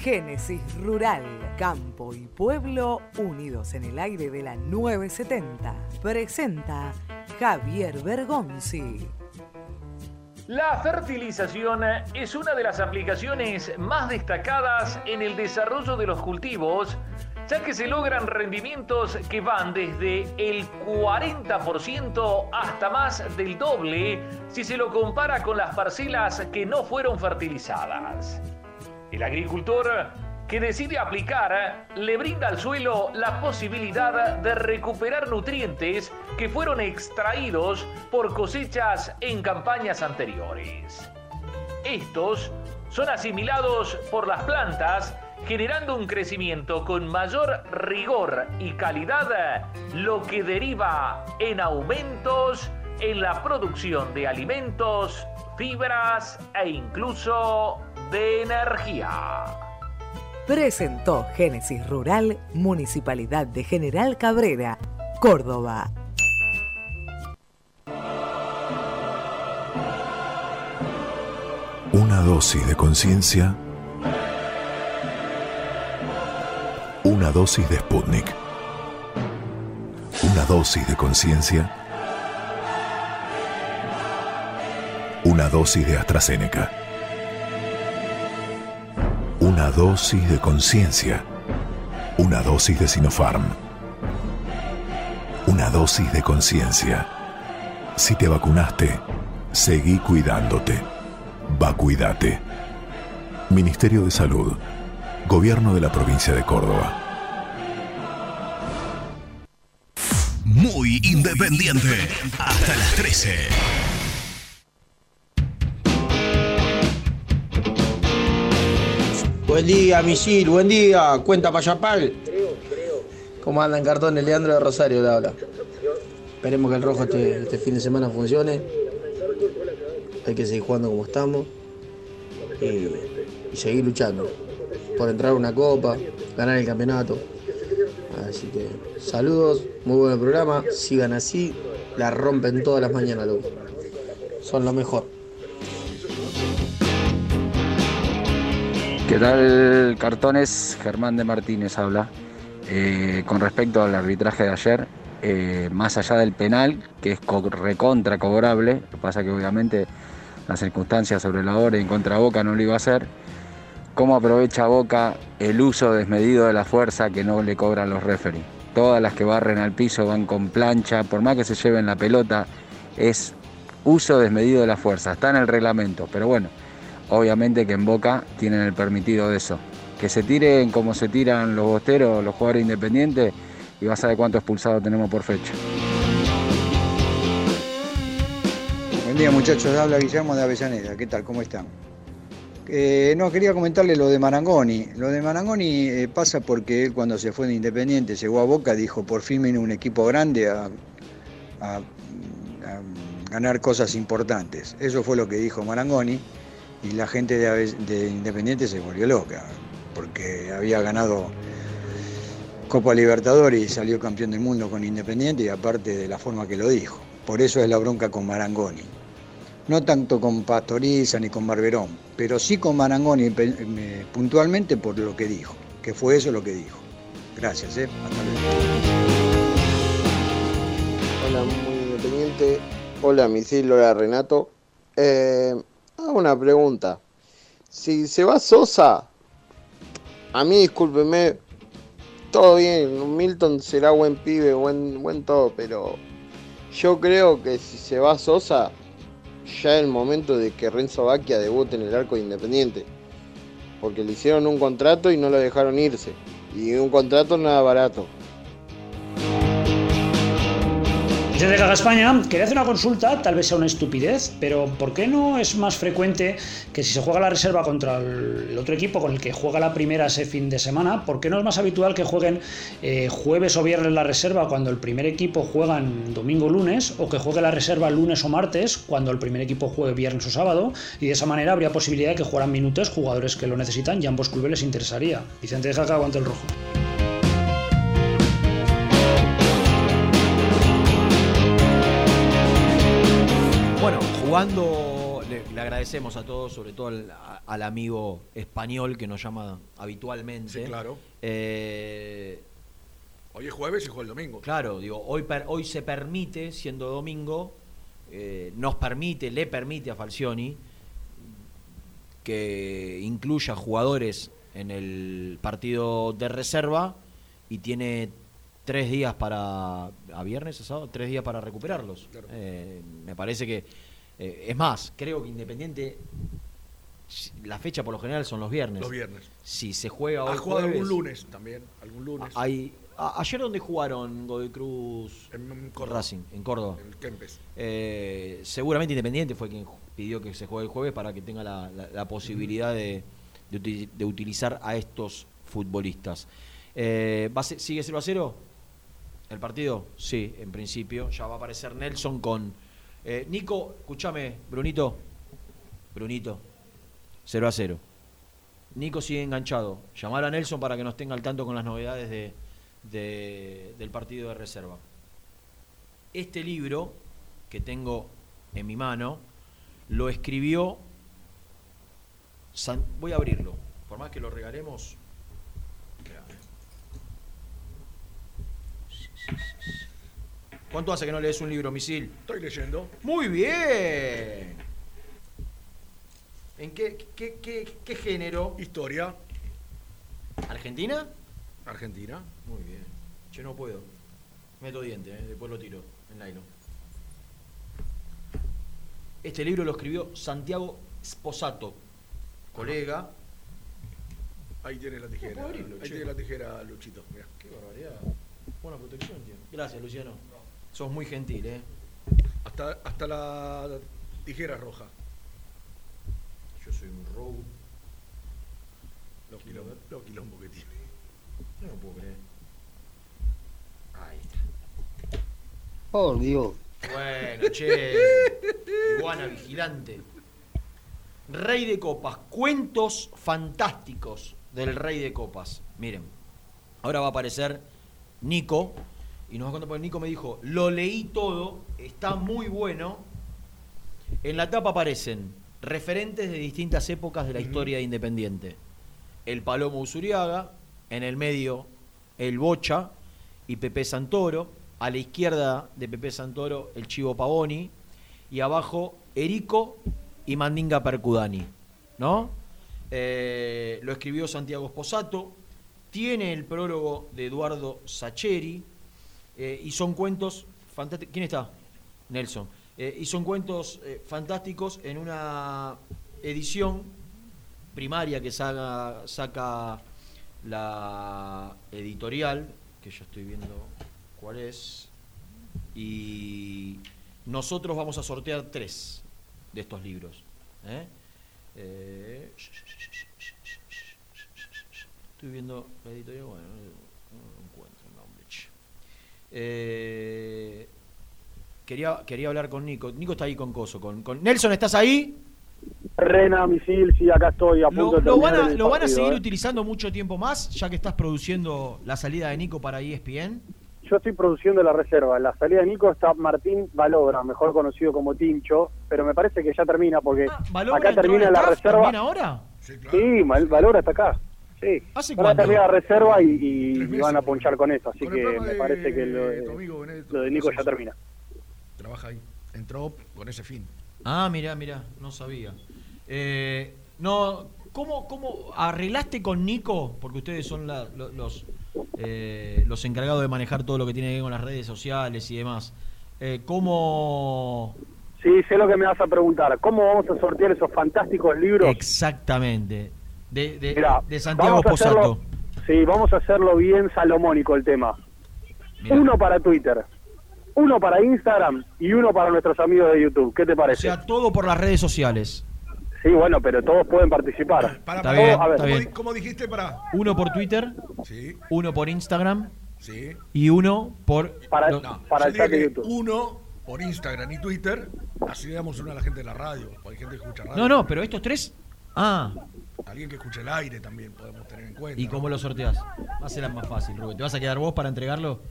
Génesis Rural, Campo y Pueblo unidos en el aire de la 970. Presenta Javier Bergonzi. La fertilización es una de las aplicaciones más destacadas en el desarrollo de los cultivos, ya que se logran rendimientos que van desde el 40% hasta más del doble si se lo compara con las parcelas que no fueron fertilizadas. El agricultor que decide aplicar le brinda al suelo la posibilidad de recuperar nutrientes que fueron extraídos por cosechas en campañas anteriores. Estos son asimilados por las plantas generando un crecimiento con mayor rigor y calidad, lo que deriva en aumentos en la producción de alimentos, fibras e incluso de energía. Presentó Génesis Rural, Municipalidad de General Cabrera, Córdoba. Una dosis de conciencia. Una dosis de Sputnik. Una dosis de conciencia. Una dosis de AstraZeneca. Una dosis de conciencia. Una dosis de Sinopharm. Una dosis de conciencia. Si te vacunaste, seguí cuidándote. Vacuídate. Ministerio de Salud. Gobierno de la provincia de Córdoba. Muy independiente. Hasta las 13. Buen día, misil, buen día. Cuenta Payapal. ¿Cómo andan cartones? Leandro de Rosario le habla. Esperemos que el rojo este, este fin de semana funcione. Hay que seguir jugando como estamos. Y, y seguir luchando. Por entrar a una copa, ganar el campeonato. Así que saludos, muy buen programa. Sigan así. La rompen todas las mañanas, loco. Son lo mejor. ¿Qué tal, cartones? Germán de Martínez habla. Eh, con respecto al arbitraje de ayer, eh, más allá del penal, que es co- recontra cobrable, lo que pasa que obviamente las circunstancias sobre la hora y en contra Boca no lo iba a hacer, cómo aprovecha Boca el uso desmedido de la fuerza que no le cobran los referees. Todas las que barren al piso van con plancha, por más que se lleven la pelota, es uso desmedido de la fuerza, está en el reglamento, pero bueno, obviamente que en Boca tienen el permitido de eso. Que se tiren como se tiran los bosteros, los jugadores independientes, y vas a ver cuánto expulsado tenemos por fecha. día muchachos, habla Guillermo de Avellaneda, ¿qué tal? ¿Cómo están? Eh, no, quería comentarle lo de Marangoni. Lo de Marangoni eh, pasa porque él cuando se fue de Independiente, llegó a Boca, dijo, por fin viene un equipo grande a ganar cosas importantes. Eso fue lo que dijo Marangoni y la gente de, Independiente se volvió loca, porque había ganado Copa Libertadores y salió campeón del mundo con Independiente y aparte de la forma que lo dijo. Por eso es la bronca con Marangoni. No tanto con Pastoriza ni con Barberón, pero sí con Marangoni puntualmente por lo que dijo, que fue eso lo que dijo. Gracias, ¿eh? Hasta luego. Hola, muy independiente. Hola, Misil, hola, Renato. Eh, hago una pregunta. Si se va Sosa, a mí discúlpeme, todo bien, Milton será buen pibe, buen, buen todo, pero yo creo que si se va Sosa, ya es el momento de que Renzo Bacchia debute en el arco de Independiente. Porque le hicieron un contrato y no lo dejaron irse. Y un contrato nada barato. Desde Caga España, quería hacer una consulta, tal vez sea una estupidez, pero ¿por qué no es más frecuente que si se juega la reserva contra el otro equipo con el que juega la primera ese fin de semana, ¿por qué no es más habitual que jueguen eh, jueves o viernes la reserva cuando el primer equipo juega domingo o lunes, o que juegue la reserva lunes o martes cuando el primer equipo juegue viernes o sábado? Y de esa manera habría posibilidad de que jugaran minutos jugadores que lo necesitan y ambos clubes les interesaría. Vicente de Jaca, aguante el rojo. Jugando, le, le agradecemos a todos, sobre todo al, amigo español que nos llama habitualmente. Sí, claro. Eh, Hoy es jueves y juega el domingo. Claro, digo, hoy, per- hoy se permite, siendo domingo, eh, nos permite, le permite a Falcioni que incluya jugadores en el partido de reserva y tiene tres días para, a viernes, a sábado, tres días para recuperarlos. Eh, me parece que, eh, es más, creo que Independiente, la fecha por lo general son los viernes. Los viernes. Si se juega hoy Ha jugado jueves, algún lunes también. Algún lunes. hay, a- ayer donde jugaron Godoy Cruz En Córdoba. Racing, en Córdoba. En Kempes. Eh, seguramente Independiente fue quien pidió que se juegue el jueves para que tenga la, la- la posibilidad de, de uti- de utilizar a estos futbolistas. Eh, ¿va ¿Sigue 0 a 0? ¿El partido? Sí, en principio. Ya va a aparecer Nelson con. Eh, Nico, escúchame, Brunito. Brunito. 0 a 0. Nico sigue enganchado. Llamar a Nelson para que nos tenga al tanto con las novedades de, de- del partido de reserva. Este libro que tengo en mi mano lo escribió. Voy a abrirlo. Por más que lo regalemos. ¿Cuánto hace que no lees un libro, misil? Estoy leyendo. Muy bien. ¿En qué, qué, qué- qué género? Historia. ¿Argentina? Argentina. Muy bien. Yo no puedo. Meto diente, ¿eh? después lo tiro en nylon. Este libro lo escribió Santiago Sposato, colega. Ahí tiene la tijera. abrirlo, Ahí tiene la tijera, Luchito. Mirá. Qué barbaridad. Buena protección, tío. Gracias, Luciano. Sos muy gentil, ¿eh? Hasta, hasta la tijera roja. Yo soy un rogue. Los quilombos, los quilombos que tiene. No lo puedo creer. Ahí está. Por Dios. Bueno, che. Iguana vigilante. Rey de Copas. Cuentos fantásticos del Rey de Copas. Miren. Ahora va a aparecer Nico. Y nos va a contar porque Nico me dijo, lo leí todo, está muy bueno. En la tapa aparecen referentes de distintas épocas de la historia de Independiente. El Palomo Usuriaga, en el medio el Bocha y Pepe Santoro, a la izquierda de Pepe Santoro el Chivo Pavoni y abajo Erico y Mandinga Percudani, ¿no? Eh, lo escribió Santiago Sposato, tiene el prólogo de Eduardo Sacheri eh, y son cuentos fantásticos. ¿Quién está? Nelson. Eh, y son cuentos eh, fantásticos en una edición primaria que saca, la editorial, que yo estoy viendo cuál es, y nosotros vamos a sortear tres de estos libros. ¿eh? Eh, estoy viendo la editorial, bueno, no, no encuentro el nombre. che. Eh, quería, quería hablar con Nico. Nico está ahí con Coso. Con, con- Nelson, ¿estás ahí? Rena, misil, sí, acá estoy a punto ¿Lo, de lo van a, lo van a seguir ¿eh? utilizando mucho tiempo más, ya que estás produciendo la salida de Nico para ESPN? Yo estoy produciendo la reserva. En la salida de Nico está Martín Valobra, mejor conocido como Tincho, pero me parece que ya termina porque Ah, ¿Valobra acá termina la staff reserva. también ahora? Sí, Mal- Valobra está acá. Sí. ¿Hace Ahora cuánto? termina la reserva y, van a ponchar con eso, así Con que me de parece que lo de, tu amigo Benedetto, lo de Nico ya termina. Trabaja ahí. Entró con ese fin. Ah, mira, mira, no sabía. Eh, no, ¿cómo, ¿cómo arreglaste con Nico? Porque ustedes son la- los, eh, los encargados de manejar todo lo que tiene que ver con las redes sociales y demás. Eh, ¿Cómo Sí, sé lo que me vas a preguntar. ¿Cómo vamos a sortear esos fantásticos libros? exactamente? De, de- Mirá, de Santiago vamos a Posato. hacerlo- Sí, vamos a hacerlo bien salomónico el tema. Uno para Twitter, uno para Instagram y uno para nuestros amigos de YouTube. ¿Qué te O parece? sea, todo por las redes sociales. sí, bueno, pero todos pueden participar. Para, Está para, bien, a ver, está ¿cómo, bien. di- cómo dijiste para? Uno por Twitter, Sí, uno por Instagram sí. y uno por... Para, No, para el chat de que YouTube. Uno por Instagram y Twitter, así le damos uno a la gente de la radio. Hay gente que escucha radio. No, no, pero estos tres... Ah, Alguien que escuche el aire también podemos tener en cuenta. ¿y cómo lo sorteas? Va a ser más fácil, Rubén. ¿Te vas a quedar vos para entregarlo?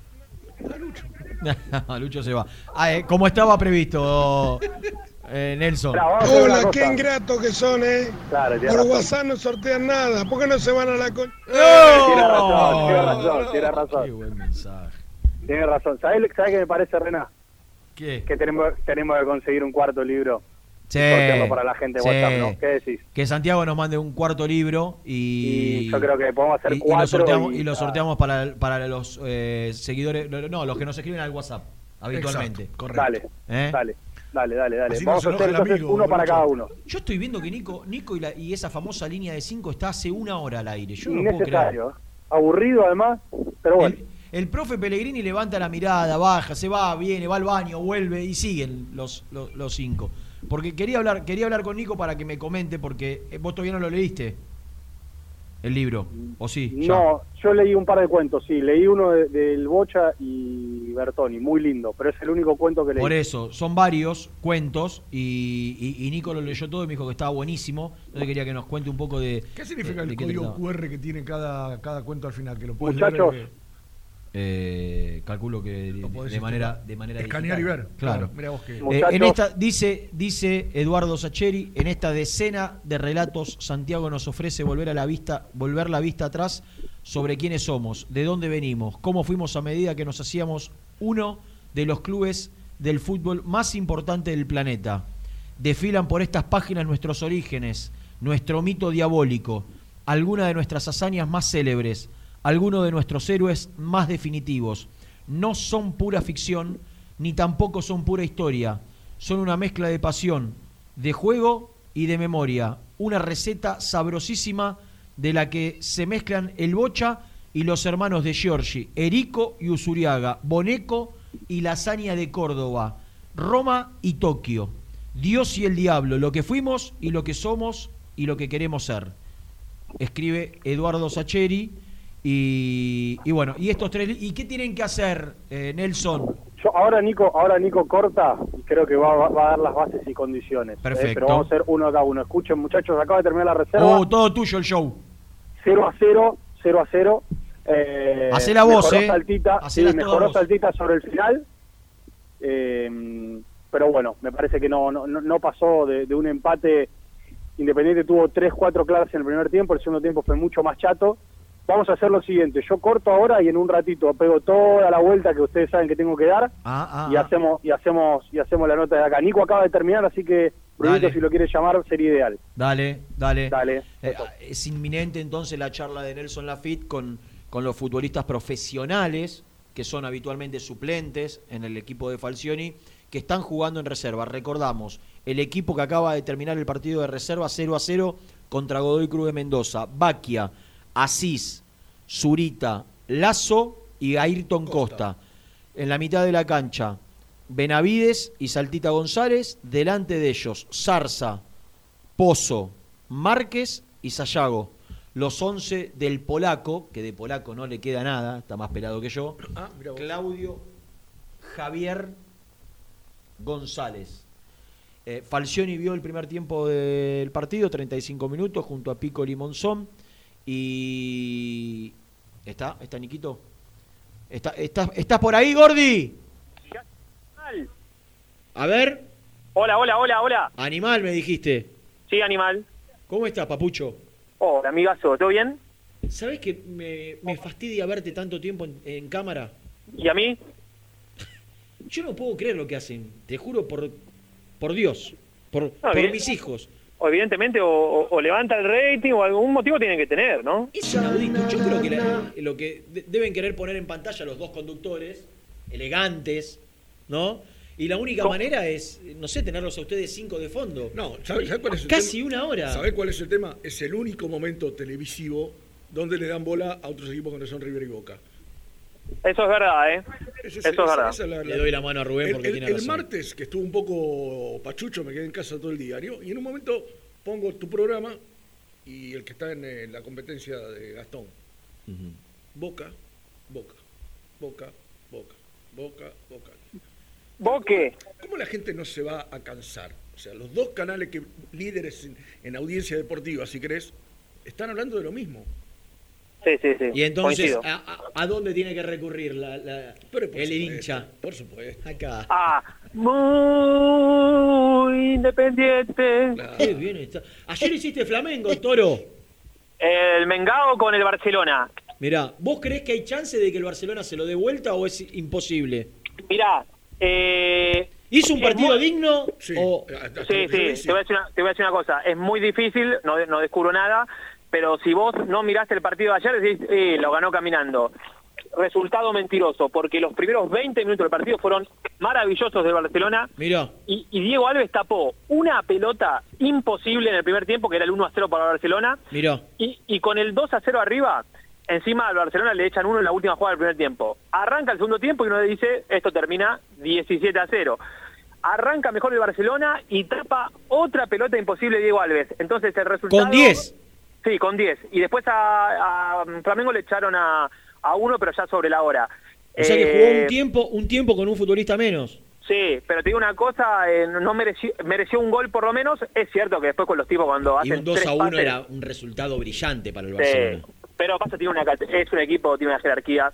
(laughs) Lucho se va. Ah, eh, como estaba previsto, (laughs) eh, Nelson. A Hola, qué ingrato que son, ¿eh? Claro, Por razón. WhatsApp no sortean nada. ¿Por qué no se van a la con... Tiene razón, tiene razón, tiene Qué razón. buen mensaje. Tiene razón. ¿Sabes qué me parece, Rena? ¿Qué? Que tenemos, tenemos que conseguir un cuarto libro. Sí, para la gente de sí. WhatsApp, ¿no? ¿Qué decís? Que Santiago nos mande un cuarto libro y, Y yo creo que podemos hacer y- y cuatro lo sorteamos, y- y lo sorteamos para, para los eh, seguidores, no, los que nos escriben al WhatsApp habitualmente. Exacto, correcto. Dale, ¿Eh? dale, dale, dale, dale. Así Vamos a hacer el entonces amigo, uno para cada uno. Yo estoy viendo que Nico, Nico y, la- y esa famosa línea de 5 está hace una hora al aire. Yo no puedo creer. ¿eh? Aburrido además, pero bueno. El, el profe Pellegrini levanta la mirada, baja, se va, viene, va al baño, vuelve y siguen los, los, los cinco. Porque quería hablar, quería hablar con Nico para que me comente, porque eh, vos todavía no lo leíste. El libro, ¿o sí? Ya. No, yo leí un par de cuentos, sí. Leí uno de- del Bocha y Bertoni, muy lindo, pero es el único cuento que leí. Por eso, son varios cuentos y, y- y Nico lo leyó todo y me dijo que estaba buenísimo. Entonces quería que nos cuente un poco de... ¿Qué significa de- de el código. QR que tiene cada, cada cuento al final? Que lo puedes Muchachos, leer, Eh, calculo que de, de manera, escanear. de manera Escanear digital. y ver. Claro. Claro, mirá vos qué- Eh, en esta dice dice Eduardo Sacheri en esta decena de relatos Santiago nos ofrece volver a la vista volver la vista atrás sobre quiénes somos, de dónde venimos, cómo fuimos a medida que nos hacíamos uno de los clubes del fútbol más importante del planeta. Desfilan por estas páginas nuestros orígenes, nuestro mito diabólico, algunas de nuestras hazañas más célebres, algunos de nuestros héroes más definitivos. No son pura ficción, ni tampoco son pura historia. Son una mezcla de pasión, de juego y de memoria. Una receta sabrosísima de la que se mezclan el Bocha y los hermanos de Giorgi, Erico y Usuriaga, Boneco y la hazaña de Córdoba, Roma y Tokio. Dios y el diablo, lo que fuimos y lo que somos y lo que queremos ser. Escribe Eduardo Sacheri. Y, y bueno, y estos tres. ¿Y qué tienen que hacer, eh, Nelson? Yo, ahora Nico, ahora Nico corta y creo que va, va- va a dar las bases y condiciones. ¿eh? Perfecto. Pero vamos a hacer uno a cada uno. Escuchen, muchachos, acaba de terminar la reserva. Oh, todo tuyo el show. 0 a 0, 0 a 0. Eh, Hacé la voz, mejoró eh. Saltita, sí, mejoró. Saltita sobre el final. Eh, pero bueno, me parece que no, no, no- no pasó de, de un empate. Independiente tuvo 3-4 claras en el primer tiempo, el segundo tiempo fue mucho más chato. Vamos a hacer lo siguiente, yo corto ahora y en un ratito pego toda la vuelta que ustedes saben que tengo que dar Ah, ah, y ah. hacemos y hacemos y hacemos la nota de acá. Nico acaba de terminar, así que Brunito, si lo quiere llamar sería ideal. Dale, dale. Dale. Eh, es inminente entonces la charla de Nelson Lafitte con, con los futbolistas profesionales, que son habitualmente suplentes en el equipo de Falcioni, que están jugando en reserva. Recordamos, el equipo que acaba de terminar el partido de reserva 0 a 0 contra Godoy Cruz de Mendoza. Baquia, Asís, Zurita, Lazo y Ayrton Costa. En la mitad de la cancha, Benavides y Saltita González. Delante de ellos, Zarza, Pozo, Márquez y Sayago. Los 11 del polaco, que de polaco no le queda nada, está más pelado que yo. Ah. Claudio Javier González. Eh, Falcioni vio el primer tiempo del partido, 35 minutos, junto a Pico Limonzón. Y. ¿Está? ¿Está Niquito? ¿Está, estás, ¿Estás por ahí, Gordi? A ver. Hola, hola, hola, hola. Animal, me dijiste. Sí, animal. ¿Cómo estás, papucho? Hola, amigazo, ¿todo bien? ¿Sabes que me, me fastidia verte tanto tiempo en, en cámara? ¿Y a mí? Yo no puedo creer lo que hacen, te juro por, por Dios, por, No, por mis hijos. O evidentemente o, o- o levanta el rating o algún motivo tienen que tener, ¿no? Es inaudito. Yo creo que la- lo que de- deben querer poner en pantalla los dos conductores, elegantes, ¿no? Y la única manera es, no sé, tenerlos a ustedes cinco de fondo. No, ¿sabes cuál es el Casi tema? una hora. ¿Sabés cuál es el tema? Es el único momento televisivo donde le dan bola a otros equipos que no son River y Boca. Eso es verdad, ¿eh? Eso es esa- verdad. esa es la- Le doy la mano a Rubén el, porque el- tiene el razón. martes, que estuvo un poco pachucho, me quedé en casa todo el diario, y en un momento pongo tu programa y el que está en eh, la competencia de Gastón. Boca, Boca, Boca, Boca, Boca, Boca. ¿Boque? ¿Cómo la gente no se va a cansar? O sea, los dos canales que líderes en, en audiencia deportiva, si querés, están hablando de lo mismo. Sí, sí, sí. Y entonces. ¿a, a- dónde tiene que recurrir la, la- el supuesto, hincha? Por supuesto. Acá. Ah, muy independiente. Qué bien está. Ayer hiciste Flamengo, Toro. El Mengao con el Barcelona. Mirá, ¿vos creés que hay chance de que el Barcelona se lo dé vuelta o es imposible? Mirá, eh, ¿Hizo un partido muy- digno o...? Sí, sí, te voy, a decir una, te voy a decir una cosa. Es muy difícil, no, no descubro nada, pero si vos no miraste el partido de ayer, decís, eh, lo ganó caminando. Resultado mentiroso, porque los primeros 20 minutos del partido fueron maravillosos del Barcelona Mirá. y, y Diego Alves tapó una pelota imposible en el primer tiempo, que era el 1 a 0 para Barcelona, Mirá. y, y con el 2 a 0 arriba, encima al Barcelona le echan uno en la última jugada del primer tiempo. Arranca el segundo tiempo y uno le dice, esto termina 17 a 0. Arranca mejor el Barcelona y tapa otra pelota imposible Diego Alves. Entonces el resultado... Con 10. Sí, con 10. Y después a, a Flamengo le echaron a, a uno, pero ya sobre la hora. O sea que jugó Eh, un tiempo, un tiempo con un futbolista menos. Sí, pero te digo una cosa, eh, no mereció, mereció un gol por lo menos. Es cierto que después con los tipos cuando Y hacen un 2 tres a 1 pases- era un resultado brillante para el Sí, Barcelona. pero pasa tiene una cate- es un equipo tiene una jerarquía.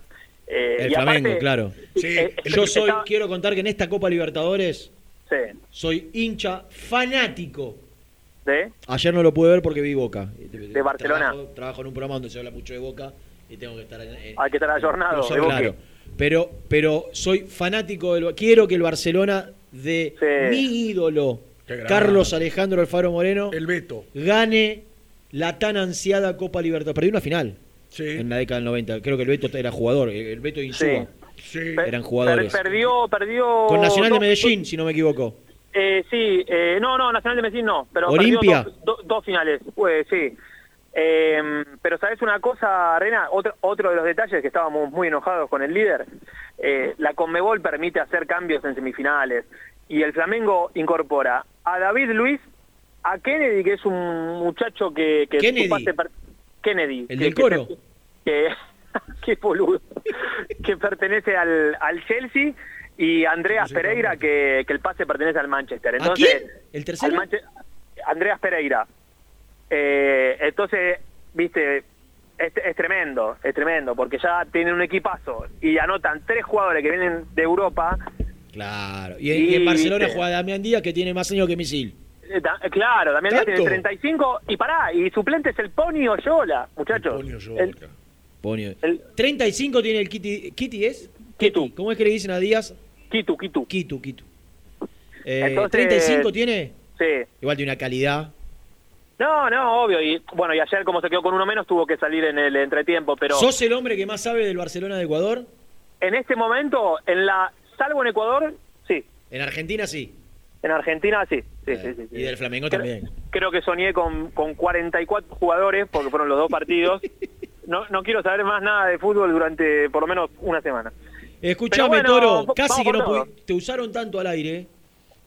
eh, El y Flamengo, aparte, claro. eh, Yo soy, está- quiero contar que en esta Copa Libertadores sí, soy hincha fanático. ¿De? Ayer no lo pude ver porque vi Boca. De Barcelona. Trabajo, trabajo en un programa donde se habla mucho de Boca y tengo que estar en, en- Hay que estar ayornado. No, de Boca. claro. Pero, pero soy fanático del Quiero que el Barcelona de mi ídolo. Carlos Alejandro Alfaro Moreno, El Beto. gane la tan ansiada Copa Libertadores. Perdió una final en la década del 90. Creo que el Beto era jugador. El Beto y Insúa eran jugadores. Per- perdió, perdió. Con Nacional de Medellín, si no me equivoco. Eh, sí, eh, no, no, Nacional de Medellín no, pero Olimpia. dos, do- dos finales, pues sí. Eh, pero sabes una cosa, Rena, otro, otro de los detalles que estábamos muy enojados con el líder, eh, la Conmebol permite hacer cambios en semifinales y el Flamengo incorpora a David Luis, a Kennedy, que es un muchacho que... que Kennedy. pase per- Kennedy. El que- del coro. que, (laughs) qué boludo, que pertenece al, al Chelsea y Andreas Pereira que, que el pase pertenece al Manchester. Entonces, quién? ¿El tercero? al Manche- Andreas Pereira. Eh, entonces, viste, es, es tremendo, es tremendo, porque ya tienen un equipazo y anotan tres jugadores que vienen de Europa. Claro. Y, en- y en Y, Barcelona viste. juega Damián Díaz, que tiene más años que Misil. Eh, Claro, también ¿Tanto? tiene 35 y pará, y suplente es el Pony Oyola, muchachos. El- Ponio. 35 tiene el Kitty. ¿Kitty es? Kitu. ¿Cómo es que le dicen a Díaz? Kitu, Kitu. Kitu, Kitu. Eh, Entonces- 35 tiene. Sí. Igual tiene una calidad. No, no, obvio. Y bueno, y ayer como se quedó con uno menos tuvo que salir en el entretiempo, pero ¿Sos el hombre que más sabe del Barcelona de Ecuador? en este momento, en la salvo en Ecuador, sí. En Argentina sí. En Argentina sí. sí, sí, sí, sí. Y del Flamengo Creo- también. Creo que soñé con, con 44 jugadores porque fueron los dos partidos. (laughs) No, no quiero saber más nada de fútbol durante por lo menos una semana. Escuchame, bueno, Toro, casi que no todo. pudi- te usaron tanto al aire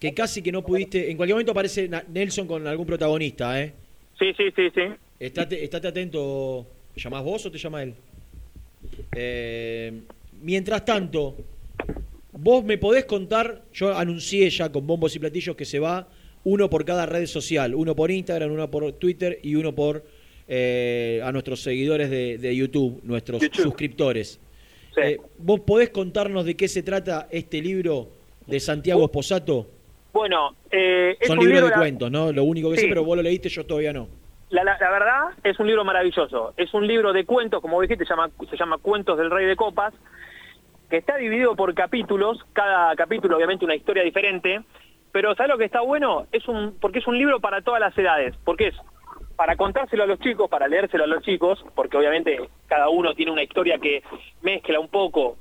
que casi que no pudiste. En cualquier momento aparece Nelson con algún protagonista, ¿eh? Sí, sí, sí, sí. Estate, estate atento. ¿Llamás vos o te llama él? Eh, mientras tanto, vos me podés contar. Yo anuncié ya con bombos y platillos que se va uno por cada red social: uno por Instagram, uno por Twitter y uno por eh, a nuestros seguidores de, de YouTube, nuestros suscriptores. Eh, ¿Vos podés contarnos de qué se trata este libro de Santiago Esposato? Bueno, eh, es Son un libros libro de la- cuentos, ¿no? Lo único que sé, Sí. pero vos lo leíste, yo todavía no. La, la- la verdad es un libro maravilloso. Es un libro de cuentos, como dijiste, se llama, se llama Cuentos del Rey de Copas, que está dividido por capítulos, cada capítulo obviamente una historia diferente, pero ¿sabes lo que está bueno? Es un porque es un libro para todas las edades, porque es para contárselo a los chicos, para leérselo a los chicos, porque obviamente cada uno tiene una historia que mezcla un poco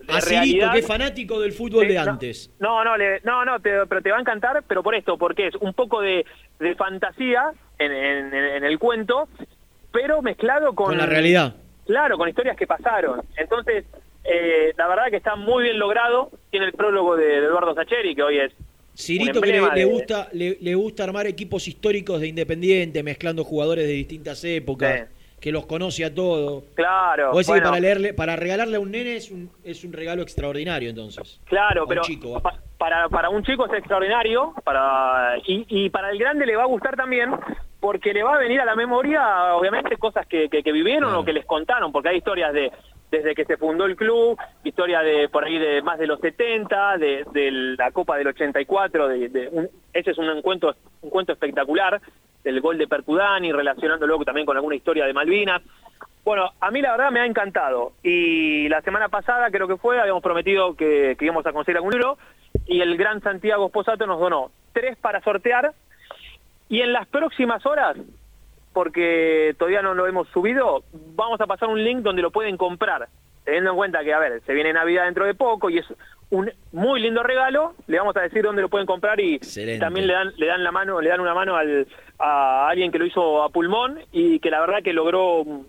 de Asirito, realidad. que es fanático del fútbol Sí, de antes. No, no, le- no, no, te- pero te va a encantar, pero por esto, porque es un poco de, de fantasía en, en- en el cuento, pero mezclado con, Con la realidad. Claro, con historias que pasaron. Entonces, eh, la verdad que está muy bien logrado. Tiene el prólogo de, de Eduardo Sacheri, que hoy es Cirito que le, de- gusta, le, le gusta armar equipos históricos de Independiente, mezclando jugadores de distintas épocas, que los conoce a todos. Claro, Vos decís que para leerle, para regalarle a un nene es un, es un regalo extraordinario entonces. Claro, pero chico, va. pa- para, para un chico es extraordinario para y, y para el grande le va a gustar también porque le va a venir a la memoria, obviamente, cosas que, que, que vivieron o que les contaron, porque hay historias de desde que se fundó el club, historia de por ahí de más de los 70, de, la Copa del 84, de, de un- ese es un cuento, un cuento espectacular, del gol de Percudani, relacionándolo también con alguna historia de Malvinas. Bueno, a mí la verdad me ha encantado. Y la semana pasada, creo que fue, habíamos prometido que, que íbamos a conseguir algún libro. Y el gran Santiago Esposato nos donó tres para sortear. Y en las próximas horas, porque todavía no lo hemos subido, vamos a pasar un link donde lo pueden comprar. Teniendo en cuenta que, a ver, se viene Navidad dentro de poco y es un muy lindo regalo, le vamos a decir dónde lo pueden comprar y Excelente. también le dan le dan la mano, le dan una mano al, a alguien que lo hizo a pulmón y que la verdad que logró mm,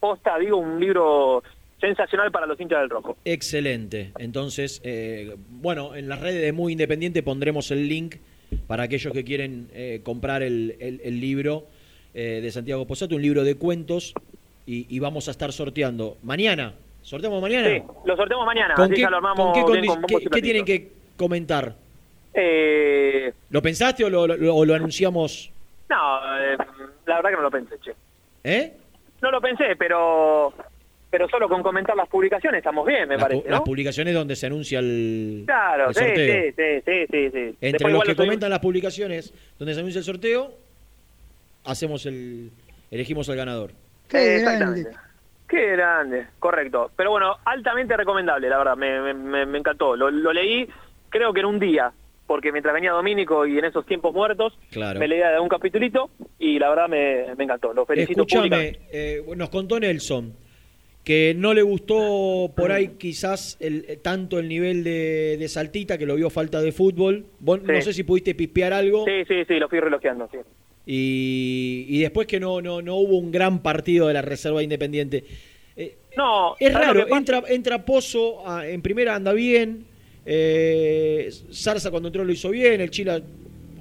posta, digo, un libro sensacional para los hinchas del rojo. Excelente. Entonces, eh, bueno, en las redes de Muy Independiente pondremos el link para aquellos que quieren eh, comprar el, el- el libro eh, de Santiago Posato, un libro de cuentos, y, y vamos a estar sorteando mañana. ¿Sorteamos mañana? Sí, lo sorteamos mañana, ¿Con así qué, ya lo armamos con qué bien con tienen que comentar? Eh, ¿Lo pensaste o lo, lo- o lo anunciamos? no, eh, la verdad que no lo pensé, che. ¿Eh? No lo pensé, pero pero solo con comentar las publicaciones estamos bien, me Las, pu- parece, las publicaciones donde se anuncia el, Claro, el sorteo. sí, sí, sí, sí, sí. Entre Después los que comentan las publicaciones donde se anuncia el sorteo, hacemos el elegimos al ganador. Eh, exactamente. Qué grande, correcto. Pero bueno, altamente recomendable, la verdad, me, me- me- me encantó. Lo, lo leí, creo que en un día, porque mientras venía Domínico y en esos tiempos muertos, Claro. me leía de un capitulito y la verdad me, me encantó. Lo felicito Escúchame, eh, nos contó Nelson que no le gustó por ahí quizás el, eh, tanto el nivel de, de Saltita, que lo vio falta de fútbol. Vos no sé si pudiste pispear algo. Sí, sí, sí, lo fui relojeando, sí. Y, y después que no, no, no hubo un gran partido de la Reserva Independiente. Eh, No, es ¿sabes lo raro, entra, entra Pozo, ah, en primera anda bien, eh, Zarza cuando entró lo hizo bien, el Chila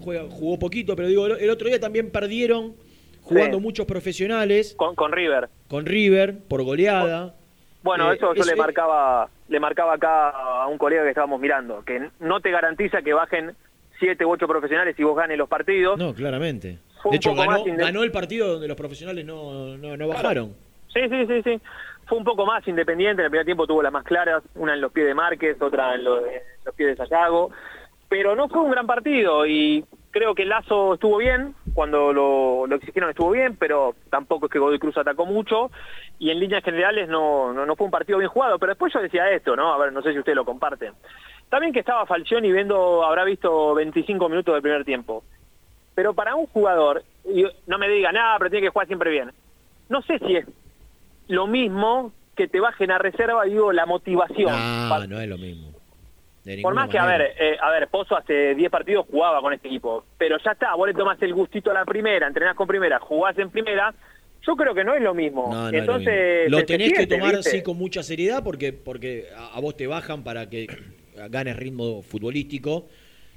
juega, jugó poquito, pero digo, el, el otro día también perdieron jugando Sí. muchos profesionales Con, con River. con River por goleada. Bueno, Eh, eso yo es- le marcaba le marcaba acá a un colega que estábamos mirando, que no te garantiza que bajen siete u ocho profesionales y vos ganes los partidos. No, claramente. Fue De un hecho, poco ganó, ganó el partido donde los profesionales no, no, no bajaron. Sí, sí, sí, sí. Fue un poco más independiente. En el primer tiempo tuvo las más claras, una en los pies de Márquez, otra en los pies de Sayago. Pero no fue un gran partido y creo que Lazo estuvo bien. Cuando lo, lo exigieron estuvo bien, pero tampoco es que Godoy Cruz atacó mucho. Y en líneas generales no, no, no fue un partido bien jugado. Pero después yo decía esto, ¿no? A ver, no sé si ustedes lo comparten. También que estaba Falcioni viendo, habrá visto 25 minutos del primer tiempo. Pero para un jugador, y no me digan, nada, pero tiene que jugar siempre bien. No sé si es lo mismo que te bajen a reserva, digo, la motivación. No, no es lo mismo. Por más que, a ver, eh, a ver, Pozo hace 10 partidos jugaba con este equipo, pero ya está, vos le tomás el gustito a la primera, entrenás con primera, jugás en primera, yo creo que no es lo mismo. No, no es lo Entonces, mismo. Lo tenés que tomar ¿viste? sí con mucha seriedad porque, porque a, a vos te bajan para que ganes ritmo futbolístico.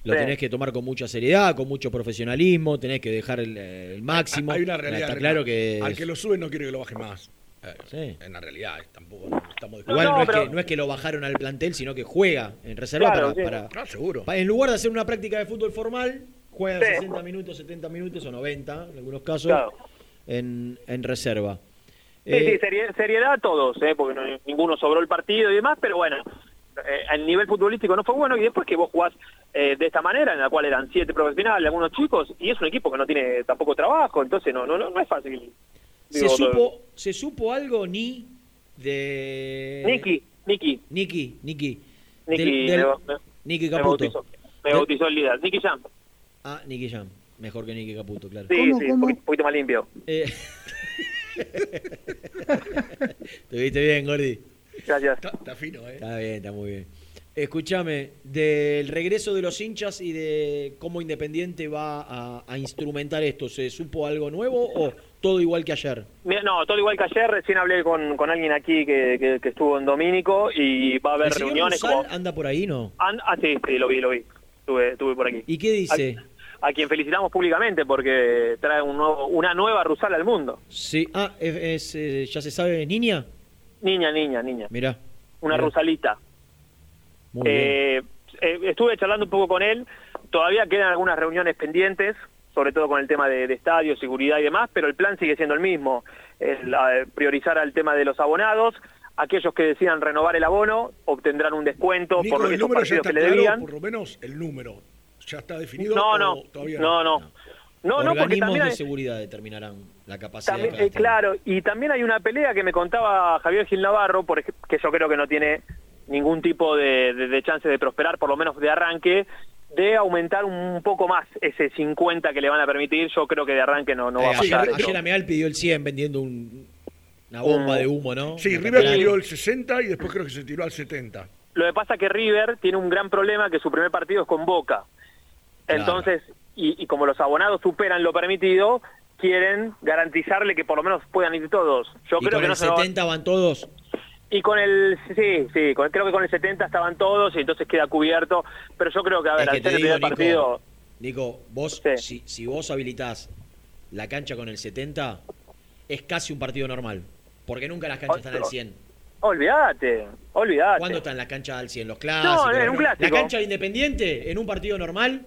Lo Sí. tenés que tomar con mucha seriedad, con mucho profesionalismo, tenés que dejar el, el máximo. Hay una realidad. Está claro que Al que lo sube no quiere que lo baje más. Eh, Sí. En la realidad, tampoco no estamos Igual no, es pero- que, no es que lo bajaron al plantel, sino que juega en reserva Claro, para, sí. para- Ah, seguro. en lugar de hacer una práctica de fútbol formal, juegan Sí. 60 minutos, 70 minutos o 90 en algunos casos Claro. en, en reserva. Sí, Eh, sí, serie- seriedad a todos, ¿eh? porque no- ninguno sobró el partido y demás, pero bueno, eh, el nivel futbolístico no fue bueno y después que vos jugás eh, de esta manera, en la cual eran siete profesionales, algunos chicos, y es un equipo que no tiene tampoco trabajo, entonces no no no, no es fácil. ¿Se, supo, ¿Se supo algo ni de. Niki, Niki. Niki, Niki. Niki, Del- del- me, me- Niki me Caputo. bautizó, me Del- bautizó el líder, Niki Jam. Ah, Niki Jam. Mejor que Niki Caputo, claro. Sí, sí, un poquito, un poquito más limpio. Eh, (laughs) ¿Te viste bien, Gordi? Gracias. Está, fino, ¿eh? Está bien, está muy bien. Escúchame, del regreso de los hinchas y de cómo Independiente va a, a instrumentar esto, ¿se supo algo nuevo o todo igual que ayer? Mira, No, todo igual que ayer, recién hablé con, con alguien aquí que, que- que estuvo en Domínico y va a haber ¿El señor reuniones Rusal como... anda por ahí, no? Ah, sí, sí, lo vi, lo vi. Estuve, estuve por aquí. ¿Y qué dice? A, a quien felicitamos públicamente porque trae un nuevo, una nueva Rusal al mundo. Sí, ah, es, es, eh, ya se sabe, ¿es niña. Niña, niña, niña. Mirá. Una mirá. Rusalita. Muy. Eh, eh, estuve charlando un poco con él. Todavía quedan algunas reuniones pendientes, sobre todo con el tema de, de estadio, seguridad y demás, pero el plan sigue siendo el mismo. El, eh, priorizar al tema de los abonados. Aquellos que decidan renovar el abono obtendrán un descuento Nico, por el ya partidos está que le debían. por lo menos el número. ¿Ya está definido? No, no, todavía no, no. No, no, porque Organismos también de hay- seguridad determinarán la capacidad También, de eh, claro, y también hay una pelea que me contaba Javier Gil Navarro, por que yo creo que no tiene ningún tipo de, de- de chance de prosperar, por lo menos de arranque, de aumentar un poco más ese 50 que le van a permitir. Yo creo que de arranque no, no va a ayer, pasar. eso. ayer Ameal pidió el 100 vendiendo un- una bomba Mm. de humo, ¿no? Sí, Una River tiró el 60 y después creo que se tiró al 70. Lo que pasa es que River tiene un gran problema que su primer partido es con Boca. Claro. Entonces, y, y como los abonados superan lo permitido, quieren garantizarle que por lo menos puedan ir todos. Yo y creo con que el no se va- 70 van todos. Y con el, sí, sí, con- creo que con el 70 estaban todos y entonces queda cubierto. Pero yo creo que, a ver, Es que al ser el primer Nico, partido, Nico, vos, si, si vos habilitás la cancha con el 70, es casi un partido normal. Porque nunca las canchas están al 100. olvídate, olvídate. ¿Cuándo están las canchas al 100? Los clásicos. No, en un La clásico. cancha de Independiente, en un partido normal,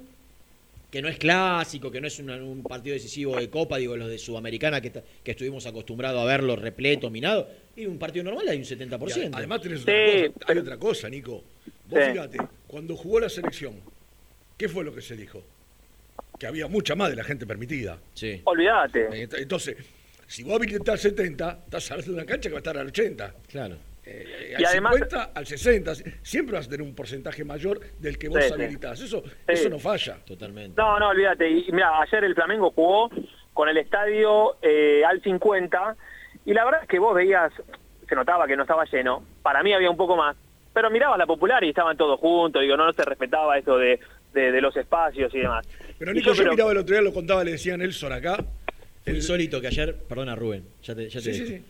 que no es clásico, que no es un partido decisivo de Copa, digo, los de Sudamericana, que, que estuvimos acostumbrados a verlo repleto, minado, y un partido normal hay un 70%. Y además tenés otra cosa, hay otra cosa, Nico. Vos Sí. fíjate, cuando jugó la selección, ¿qué fue lo que se dijo? Que había mucha más de la gente permitida. Sí. Olvídate. Entonces, si vos habilitás al 70, estás hablando de una cancha que va a estar al 80. Claro. Eh, Y al además- 50, al 60. Siempre vas a tener un porcentaje mayor del que vos Sí, sí. habilitás. Eso, eso no falla. Totalmente. No, no, olvídate. Y mira, ayer el Flamengo jugó con el estadio eh, al 50 y la verdad es que vos veías, se notaba que no estaba lleno. Para mí había un poco más. Pero mirabas la popular y estaban todos juntos. Digo, no, no se respetaba eso de, de, de los espacios y demás. Pero Y Nico, yo, miraba el otro día, lo contaba, le decía a Nelson acá. Fue insólito que ayer, perdona Rubén, ya te, ya te Sí, dejo. sí, sí.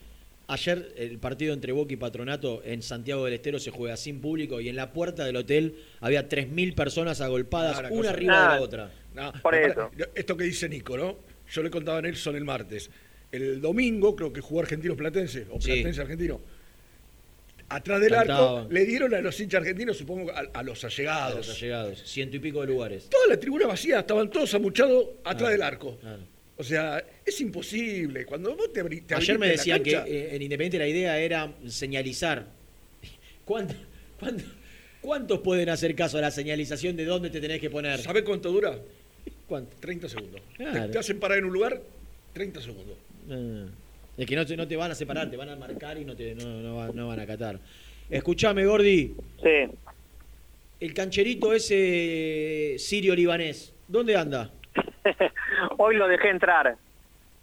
Ayer el partido entre Boca y Patronato en Santiago del Estero se juega sin público y en la puerta del hotel había 3.000 personas agolpadas, una cosa- arriba de la otra. No, Por no, eso. Esto que dice Nico, ¿no? Yo le contaba a Nelson el martes. El domingo, creo que jugó Argentinos Platense, o Sí. Platense Argentino. Atrás del Cantaban. arco le dieron a los hinchas argentinos, supongo, a, a los allegados. A los allegados, ciento y pico de lugares. Toda la tribuna vacía, estaban todos amuchados atrás Ah, del arco. claro. O sea, es imposible. Cuando vos te, te Ayer me decían que eh, en Independiente la idea era señalizar. (laughs) ¿Cuánto- cuánto- ¿Cuántos pueden hacer caso a la señalización de dónde te tenés que poner? ¿Sabés cuánto dura? ¿Cuánto? 30 segundos. Claro. Te, te hacen parar en un lugar, 30 segundos. Ah, Es que no te, no te van a separar, te van a marcar y no, te, no, no va- no van a acatar. Escuchame, Gordi. Sí. El cancherito ese sirio-libanés, ¿dónde anda? (laughs) Hoy lo dejé entrar.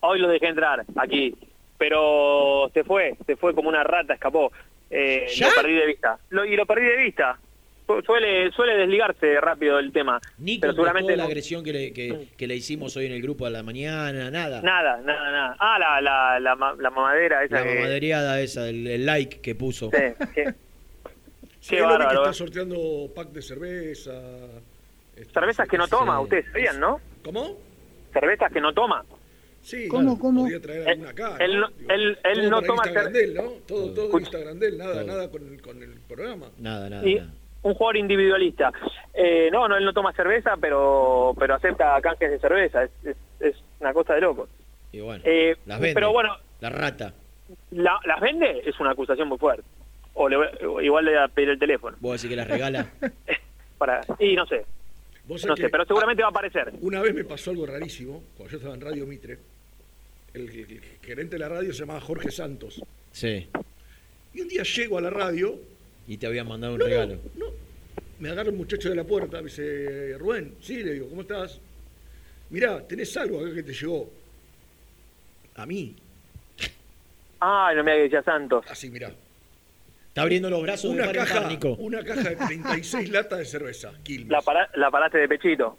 Hoy lo dejé entrar aquí. Pero se fue, se fue como una rata, escapó. Eh, ¿Ya? Lo perdí de vista. Lo, y lo perdí de vista. su- suele suele desligarse rápido el tema. Ni pero seguramente toda la agresión que le, que, que le hicimos hoy en el grupo a la mañana, nada. Nada, nada, nada. Ah, la, la, la, la mamadera esa La que... mamaderiada esa, el, el like que puso. Sí, (laughs) qué, Sí, lo vi que bárbaro. está sorteando pack de cerveza. este, Cervezas que no toma, ustedes sabían, ¿no? ¿Cómo? Cervezas que no toma. Sí, ¿Cómo, claro, cómo? podía traer alguna acá. Él, no- él, él Todo no toma Instagram de él, ¿no? Todo, todo Instagram de él, nada, Todo. nada con el, con el programa. Nada, nada. y un jugador individualista. Eh, no, no, él no toma cerveza, pero pero acepta canjes de cerveza. Es, es, es una cosa de loco. Y bueno, Eh, las vende. pero bueno, La rata. la- ¿las vende? Es una acusación muy fuerte. O, le, voy- o igual le voy a pedir el teléfono. ¿Vos decís que las regala? (laughs) para Y no sé. Vos No sé, que pero seguramente va a aparecer. Una vez me pasó algo rarísimo, cuando yo estaba en Radio Mitre. El, el- el gerente de la radio se llamaba Jorge Santos. Sí. Y un día llego a la radio, Y te habían mandado un No, no, regalo. me agarra un muchacho de la puerta, me dice, Rubén, sí, le digo, ¿cómo estás? Mirá, tenés algo acá que te llegó. A mí. Ay, no me hagas que decía Santos. Así, mirá. Está abriendo los brazos de Una en caja, una caja de 36 latas de cerveza, Quilmes. La, para- la paraste de pechito.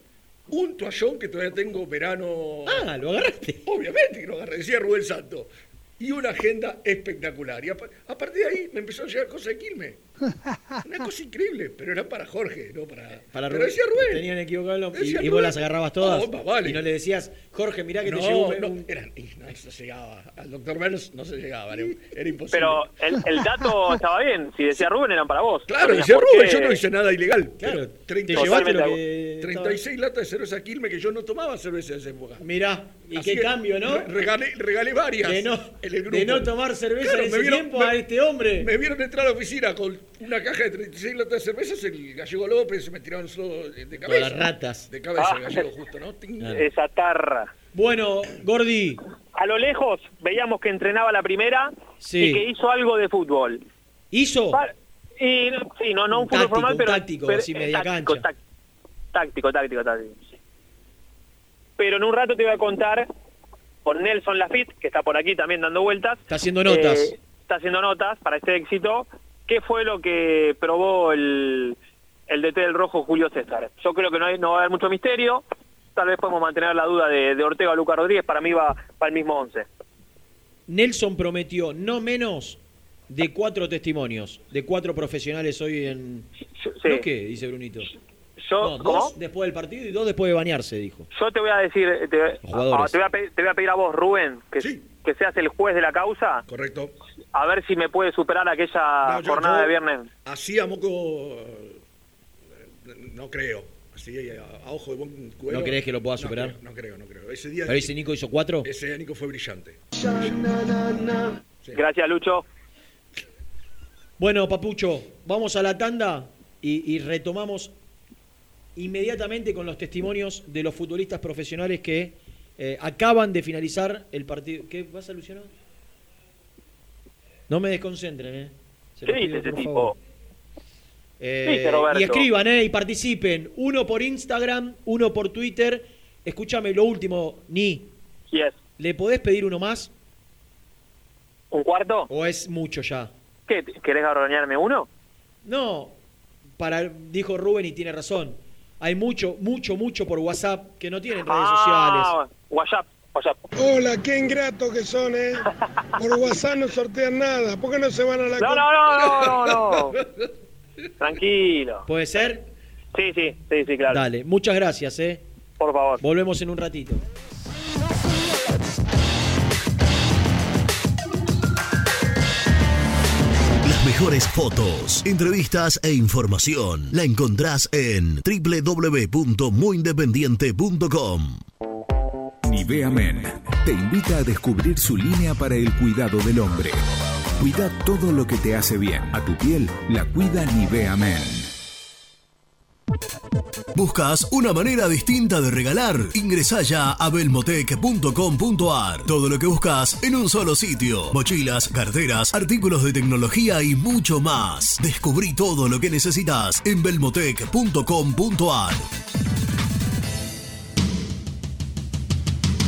Un toallón que todavía tengo verano. Ah, lo agarraste. Obviamente que lo agarré, decía Rubén Santo. Y una agenda espectacular. Y a, a partir de ahí me empezó a llegar cosas de Quilmes. (laughs) Una cosa increíble, pero era para Jorge, no para. Para pero Rubén. decía Rubén. Tenían equivocado. Y, y vos las agarrabas todas. Más vale. Y no le decías, Jorge, mirá que no, te llegó un- no, era- y no se llegaba. Al doctor Burns no se llegaba, era, era imposible. Pero el, el dato (laughs) estaba bien. Si decía Rubén, eran para vos. Claro, No decía Rubén, qué- yo no hice nada ilegal. Claro, pero te 30 llevaste lo que 36 latas de cerveza Quilmes que yo no tomaba cerveza en esa época. Mirá, y Así qué que cambio, ¿no? re- Regalé, regalé varias. De no, en el grupo. de no tomar cerveza Claro, en ese vieron- tiempo me- a este hombre. Me vieron entrar a la oficina con una caja de 36 latas de cervezas, el gallego López se me tiraron solo de de cabeza. las ratas. De cabeza, Ah. el gallego justo, ¿no? Ting. Esa tarra. Bueno, Gordi, A lo lejos veíamos que entrenaba la primera Sí. y que hizo algo de fútbol. ¿hizo? Y, no- sí, no, no un, Un fútbol táctico, formal, un pero... táctico, pero- así media táctico, cancha. táctico, táctico, táctico, táctico. Pero en un rato te voy a contar con Nelson Lafitte, que está por aquí también dando vueltas. Está haciendo notas. Eh, está haciendo notas para este éxito. ¿Qué fue lo que probó el, el DT del Rojo, Julio César? Yo creo que no, hay, no va a haber mucho misterio. Tal vez podemos mantener la duda de, de Ortega o Lucas Rodríguez. Para mí va, va el mismo 11. Nelson prometió no menos de cuatro testimonios, de cuatro profesionales hoy en... Sí. ¿No qué? Dice Brunito. Yo, No, dos después del partido y dos después de bañarse, dijo. Yo te voy a decir, te, jugadores. ah, te voy, a pedir, te voy a pedir a vos, Rubén, que, que seas el juez de la causa, Correcto. a ver si me puede superar aquella No, yo- jornada yo- de viernes. Así a moco. eh, No creo. Así a, a ojo de buen cubero. ¿No crees que lo pueda no superar? creo, No creo, no creo. Ese día. Pero dice Nico hizo cuatro. Ese día Nico fue brillante. Gracias, Lucho. Bueno, Papucho, vamos a la tanda y, y retomamos inmediatamente con los testimonios de los futbolistas profesionales que eh, acaban de finalizar el partido. ¿Qué pasa, Luciano? No me desconcentren, ¿eh? Se ¿Qué dice ese tipo? Eh, y escriban, ¿eh? Y participen. Uno por Instagram, uno por Twitter. Escúchame, lo último, Ni. Yes. ¿Le podés pedir uno más? ¿Un cuarto? ¿O es mucho ya? ¿Qué? ¿Querés garroñarme uno? No, para, dijo Rubén y tiene razón. Hay mucho, mucho, mucho por WhatsApp que no tienen redes Ah, WhatsApp, WhatsApp. Hola, qué ingratos que son, ¿eh? Por WhatsApp no sortean nada. ¿Por qué no se van a la No, no, no, no, no, no. (laughs) Tranquilo. ¿Puede ser? Sí, sí, sí, sí, claro. Dale, muchas gracias, ¿eh? Por favor. Volvemos en un ratito. Las mejores fotos, entrevistas e información la encontrás en www.muyindependiente.com. Nivea Men te invita a descubrir su línea para el cuidado del hombre. Cuida todo lo que te hace bien. A tu piel la cuida Nivea Men. ¿Buscas una manera distinta de regalar? Ingresá ya a belmotec.com.ar. Todo lo que buscas en un solo sitio. Mochilas, carteras, artículos de tecnología y mucho más. Descubrí todo lo que necesitas en belmotec.com.ar.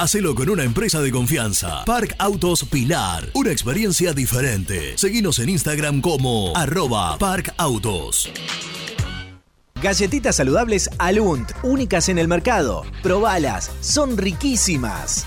Hacelo con una empresa de confianza. Park Autos Pilar. Una experiencia diferente. Seguinos en Instagram como arroba Park Autos. Galletitas saludables Alunt, únicas en el mercado. Probalas, son riquísimas.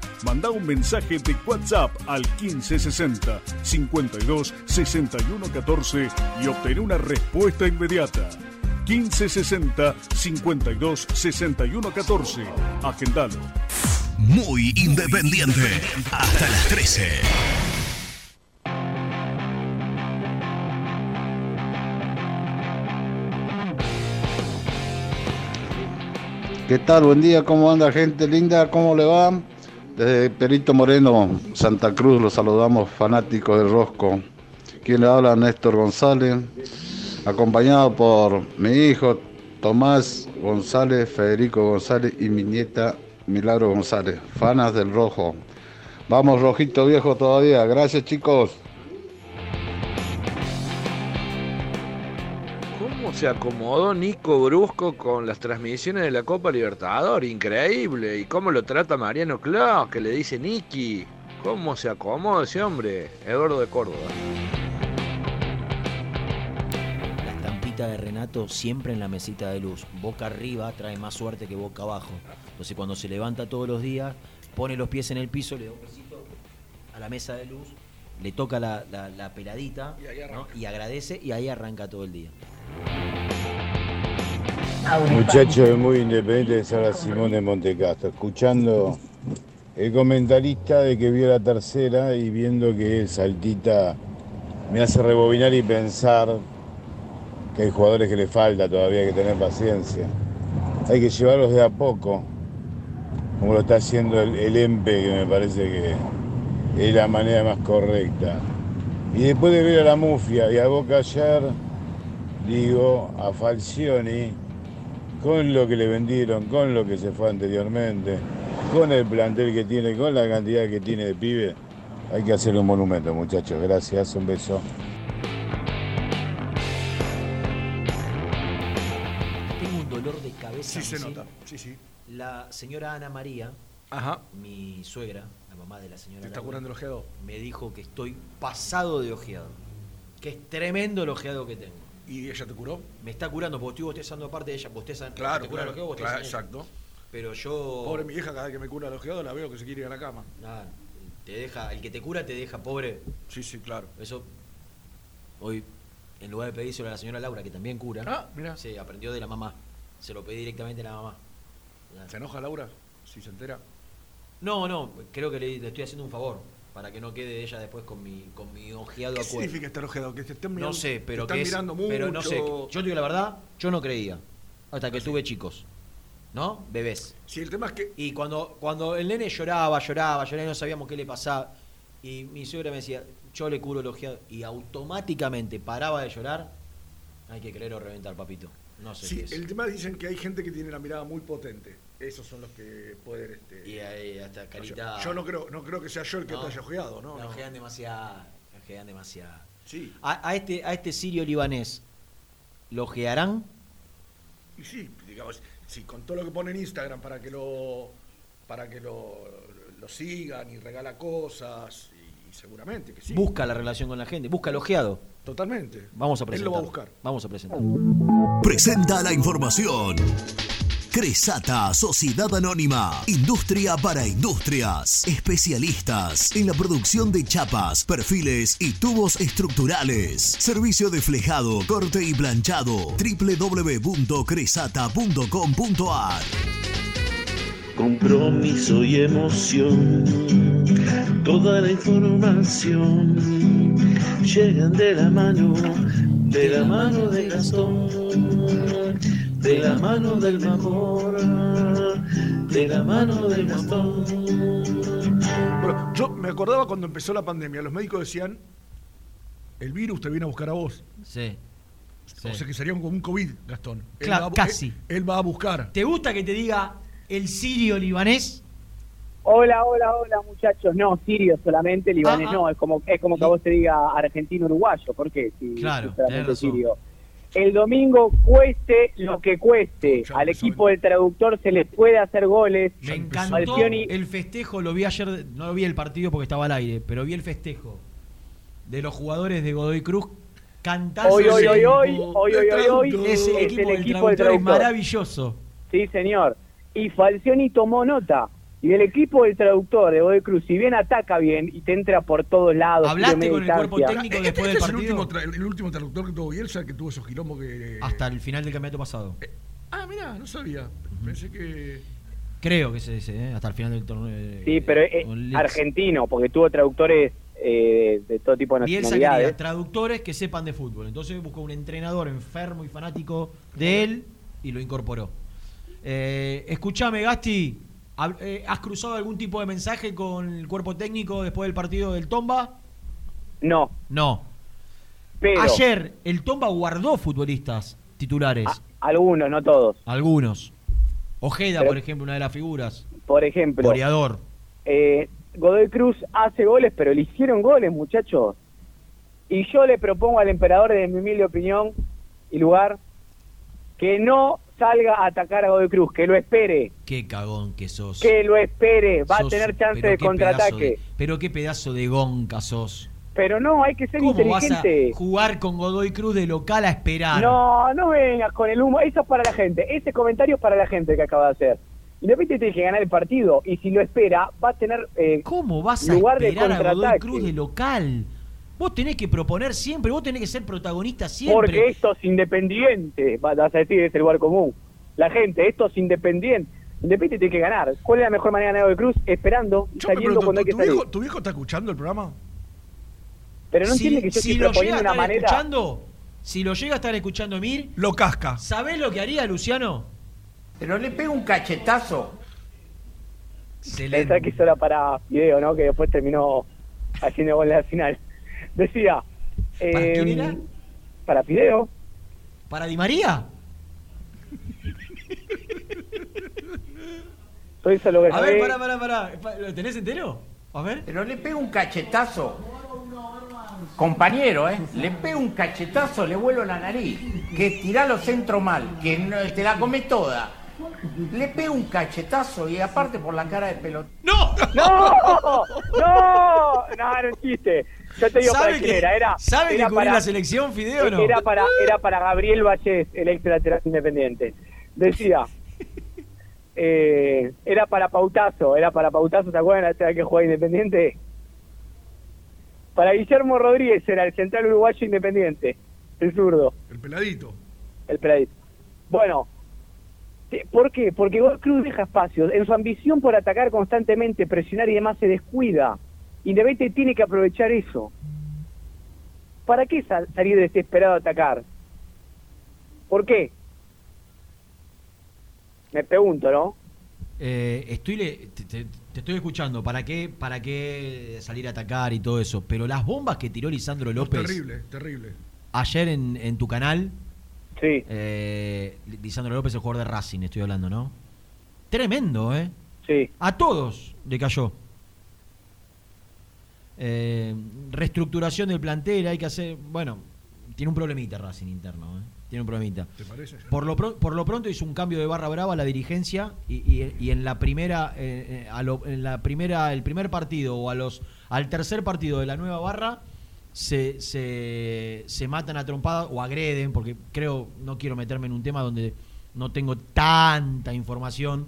Manda un mensaje de WhatsApp al 1560 52 61 14 y obtén una respuesta inmediata. 1560 52 61 14. Agendalo. Muy independiente. Hasta las 13. ¿Qué tal? Buen día, ¿cómo anda gente linda? ¿Cómo le va? Desde Perito Moreno, Santa Cruz, los saludamos fanáticos del Rosco. Quien le habla, Néstor González, acompañado por mi hijo Tomás González, Federico González y mi nieta Milagro González, fanas del Rojo. Vamos, Rojito Viejo todavía. Gracias, chicos. ¿Cómo se acomodó Nico Brusco con las transmisiones de la Copa Libertador? Increíble. ¿Y cómo lo trata Mariano Claus, que le dice Niki? ¿Cómo se acomoda ese hombre? Eduardo de Córdoba. La estampita de Renato siempre en la mesita de luz. Boca arriba trae más suerte que boca abajo. Entonces cuando se levanta todos los días, pone los pies en el piso, le da un besito a la mesa de luz, le toca la, la- la peladita Y ahí ¿no? y agradece y ahí arranca todo el día. Muchacho de muy independiente de Sara Simón de Montecastro, escuchando el comentarista de que vio la tercera y viendo que el Saltita me hace rebobinar y pensar que hay jugadores que le falta todavía que tener paciencia. Hay que llevarlos de a poco, como lo está haciendo el, el EMPE, que me parece que es la manera más correcta. Y después de ver a la Mufia y a Boca ayer, digo, a Falcioni, con lo que le vendieron, con lo que se fue anteriormente, con el plantel que tiene, con la cantidad que tiene de pibe, hay que hacerle un monumento, muchachos. Gracias, un beso. Tengo un dolor de cabeza. Sí, se nota. Sí, sí. La señora Ana María, Ajá. mi suegra, la mamá de la señora ¿Te está curando el ojeado? me dijo que estoy pasado de ojeado. Que es tremendo el ojeado que tengo. ¿Y ella te curó? Me está curando porque estoy bostezando aparte de ella. Bostezan, Claro, te cura claro, ojeado, bostezan claro, exacto. Pero yo. Pobre mi vieja, cada vez que me cura el ojeado la veo que se quiere ir a la cama. Nada, te deja, el que te cura te deja pobre. Sí, sí, claro. Eso. Hoy, en lugar de pedírselo a la señora Laura, que también cura. Ah, mira. Sí, aprendió de la mamá. Se lo pedí directamente a la mamá. ¿Se enoja Laura? Si se entera. No, no, creo que le, le estoy haciendo un favor. Para que no quede ella después con mi, con mi ojeado ¿Qué a significa estar ojeado? Que te estén mirando. No sé, pero que es- mirando mucho. pero no sé. Yo te digo la verdad, yo no creía. Hasta que tuve chicos. ¿no? Bebés. Sí, el tema es que. Y cuando, cuando el nene lloraba, lloraba, lloraba y no sabíamos qué le pasaba, y mi suegra me decía, yo le curo el ojeado, y automáticamente paraba de llorar, hay que creer o reventar, papito. No sé Sí, el tema dicen que hay gente que tiene la mirada muy potente. Esos son los que pueden. Este, Y ahí hasta carita. Yo, yo no creo, no creo que sea yo el que No. te haya ojeado, ¿no? Ojean demasiado. Ojean demasiado. Sí. A, a este, a este sirio libanés, ¿lo ojearán? Y sí, digamos, sí, con todo lo que pone en Instagram para que lo para que lo, lo sigan y regala cosas, y, seguramente que sí. Busca la relación con la gente, busca el ojeado. Totalmente. Vamos a Él presentar. lo va a buscar. Vamos a presentar. Presenta la información. Cresata, Sociedad Anónima, Industria para Industrias, especialistas en la producción de chapas, perfiles y tubos estructurales. Servicio de flejado, corte y planchado. www.cresata.com.ar Compromiso y emoción, toda la información llegan de la mano, de la mano de Gastón, de la mano del amor, de la mano de Gastón. Bueno, yo me acordaba cuando empezó la pandemia, los médicos decían, el virus te viene a buscar a vos. Sí. O sea que sería como un COVID, Gastón. Él Cla- va casi. Él, él va a buscar. ¿Te gusta que te diga el sirio libanés? Hola, hola, hola muchachos. No, sirio solamente, libanés Ah, no. Es como, es como que a vos te diga argentino-uruguayo. ¿Por qué? Si, Claro, si solamente tenés razón. sirio. El domingo cueste lo que cueste. Al equipo del traductor se les puede hacer goles. Me encantó Falcioni- el festejo, lo vi ayer, no lo vi el partido porque estaba al aire, pero vi el festejo de los jugadores de Godoy Cruz cantando. Hoy, hoy, hoy, hoy, hoy, hoy, hoy, hoy, Ese es equipo, el del equipo del traductor es maravilloso. Sí, señor. Y Falcioni tomó nota. Y el equipo del traductor de Godoy Cruz, si bien ataca bien y te entra por todos lados. ¿Hablaste con el cuerpo técnico Este, después este del es el último, tra- el último traductor que tuvo Bielsa, que tuvo esos quilombos que... Hasta el final del campeonato pasado. Ah, mirá, no sabía. Pensé que... Creo que es ese, ¿eh? hasta el final del torneo. de- Sí, pero es argentino, porque tuvo traductores eh, de todo tipo de Bielsa nacionalidades. quería traductores que sepan de fútbol. Entonces buscó un entrenador enfermo y fanático de él y lo incorporó. Eh, escuchame, Gasti, eh, ¿has cruzado algún tipo de mensaje con el cuerpo técnico después del partido del Tomba? No. No. Pero Ayer el Tomba guardó futbolistas titulares. algunos, no todos. Algunos. Ojeda, Pero- por ejemplo, una de las figuras. Por ejemplo, Goleador. eh, Godoy Cruz hace goles, pero le hicieron goles, muchachos. Y yo le propongo al emperador, de mi humilde opinión y lugar, que no salga a atacar a Godoy Cruz, que lo espere, Qué cagón que sos. que lo espere, va a tener chance de contraataque. de- pero qué pedazo de gonca sos. Pero no, hay que ser ¿Cómo vas a inteligente. jugar con Godoy Cruz de local a esperar? No, no vengas con el humo. Eso es para la gente. Ese comentario es para la gente que acaba de hacer. Independiente tiene que ganar el partido. Y si lo espera, va a tener eh, ¿Cómo vas a lugar de esperar a Godoy. Cruz de local? Vos tenés que proponer siempre, vos tenés que ser protagonista siempre. Porque esto es independiente. Vas a decir, es el lugar común. La gente, esto es independiente. Independiente tiene que ganar. ¿Cuál es la mejor manera de ganar de Cruz? Esperando y Yo me saliendo pregunto, cuando hay ¿tu, que salir. viejo, ¿tu viejo está escuchando el programa? Pero no si, entiende que yo si estoy lo llega a una estar manera. escuchando, si lo llega a estar escuchando Emir, lo casca. ¿Sabés lo que haría Luciano? Pero le pega un cachetazo. Pensá que eso era para video, ¿no? Que después terminó haciendo gol en la final. Decía. ¿Para eh, quién era? Para Pideo. ¿Para Di María? A ver, pará, pará, pará. Pa- ¿Lo tenés entero? A ver. Pero le pega un cachetazo. Compañero, ¿eh? Le pega un cachetazo, le vuelo la nariz. Que tirá los centros mal, que no- te la come toda. Le pega un cachetazo y aparte por la cara de pelota. ¡No! ¡No! ¡No! No, era un chiste. Yo te digo ¿Sabe para quién que- era. Era, sabe era que la selección, Fideo, o no? Era para, era para Gabriel Vallés, el ex lateral independiente. Decía. (laughs) eh, era para Pautazo, era para Pautazo, ¿te acuerdan la lateral que jugaba Independiente? Para Guillermo Rodríguez era el central uruguayo independiente, el zurdo. El peladito. El peladito. Bueno, te- ¿por qué? Porque Godoy Cruz deja espacios. En su ambición por atacar constantemente, presionar y demás, se descuida. Independiente tiene que aprovechar eso. ¿Para qué sal- salir desesperado a atacar? ¿Por qué? Me pregunto, ¿no? Eh, estoy le- te, te- te estoy escuchando. ¿Para qué, ¿Para qué salir a atacar y todo eso? Pero las bombas que tiró Lisandro López Terrible, terrible. ayer en, en tu canal. Sí. Eh, Lisandro López, el jugador de Racing, estoy hablando, ¿no? Tremendo, ¿eh? Sí. A todos le cayó. Eh, reestructuración del plantel, hay que hacer. Bueno, tiene un problemita Racing interno, ¿eh? Tiene un problemita. ¿Te parece? Por lo, pro- por lo pronto hizo un cambio de barra brava a la dirigencia y, y- y en la primera, eh, eh, a lo- en la primera, el primer partido o a los, al tercer partido de la nueva barra se, se, se matan a trompadas o agreden, porque creo, no quiero meterme en un tema donde no tengo tanta información,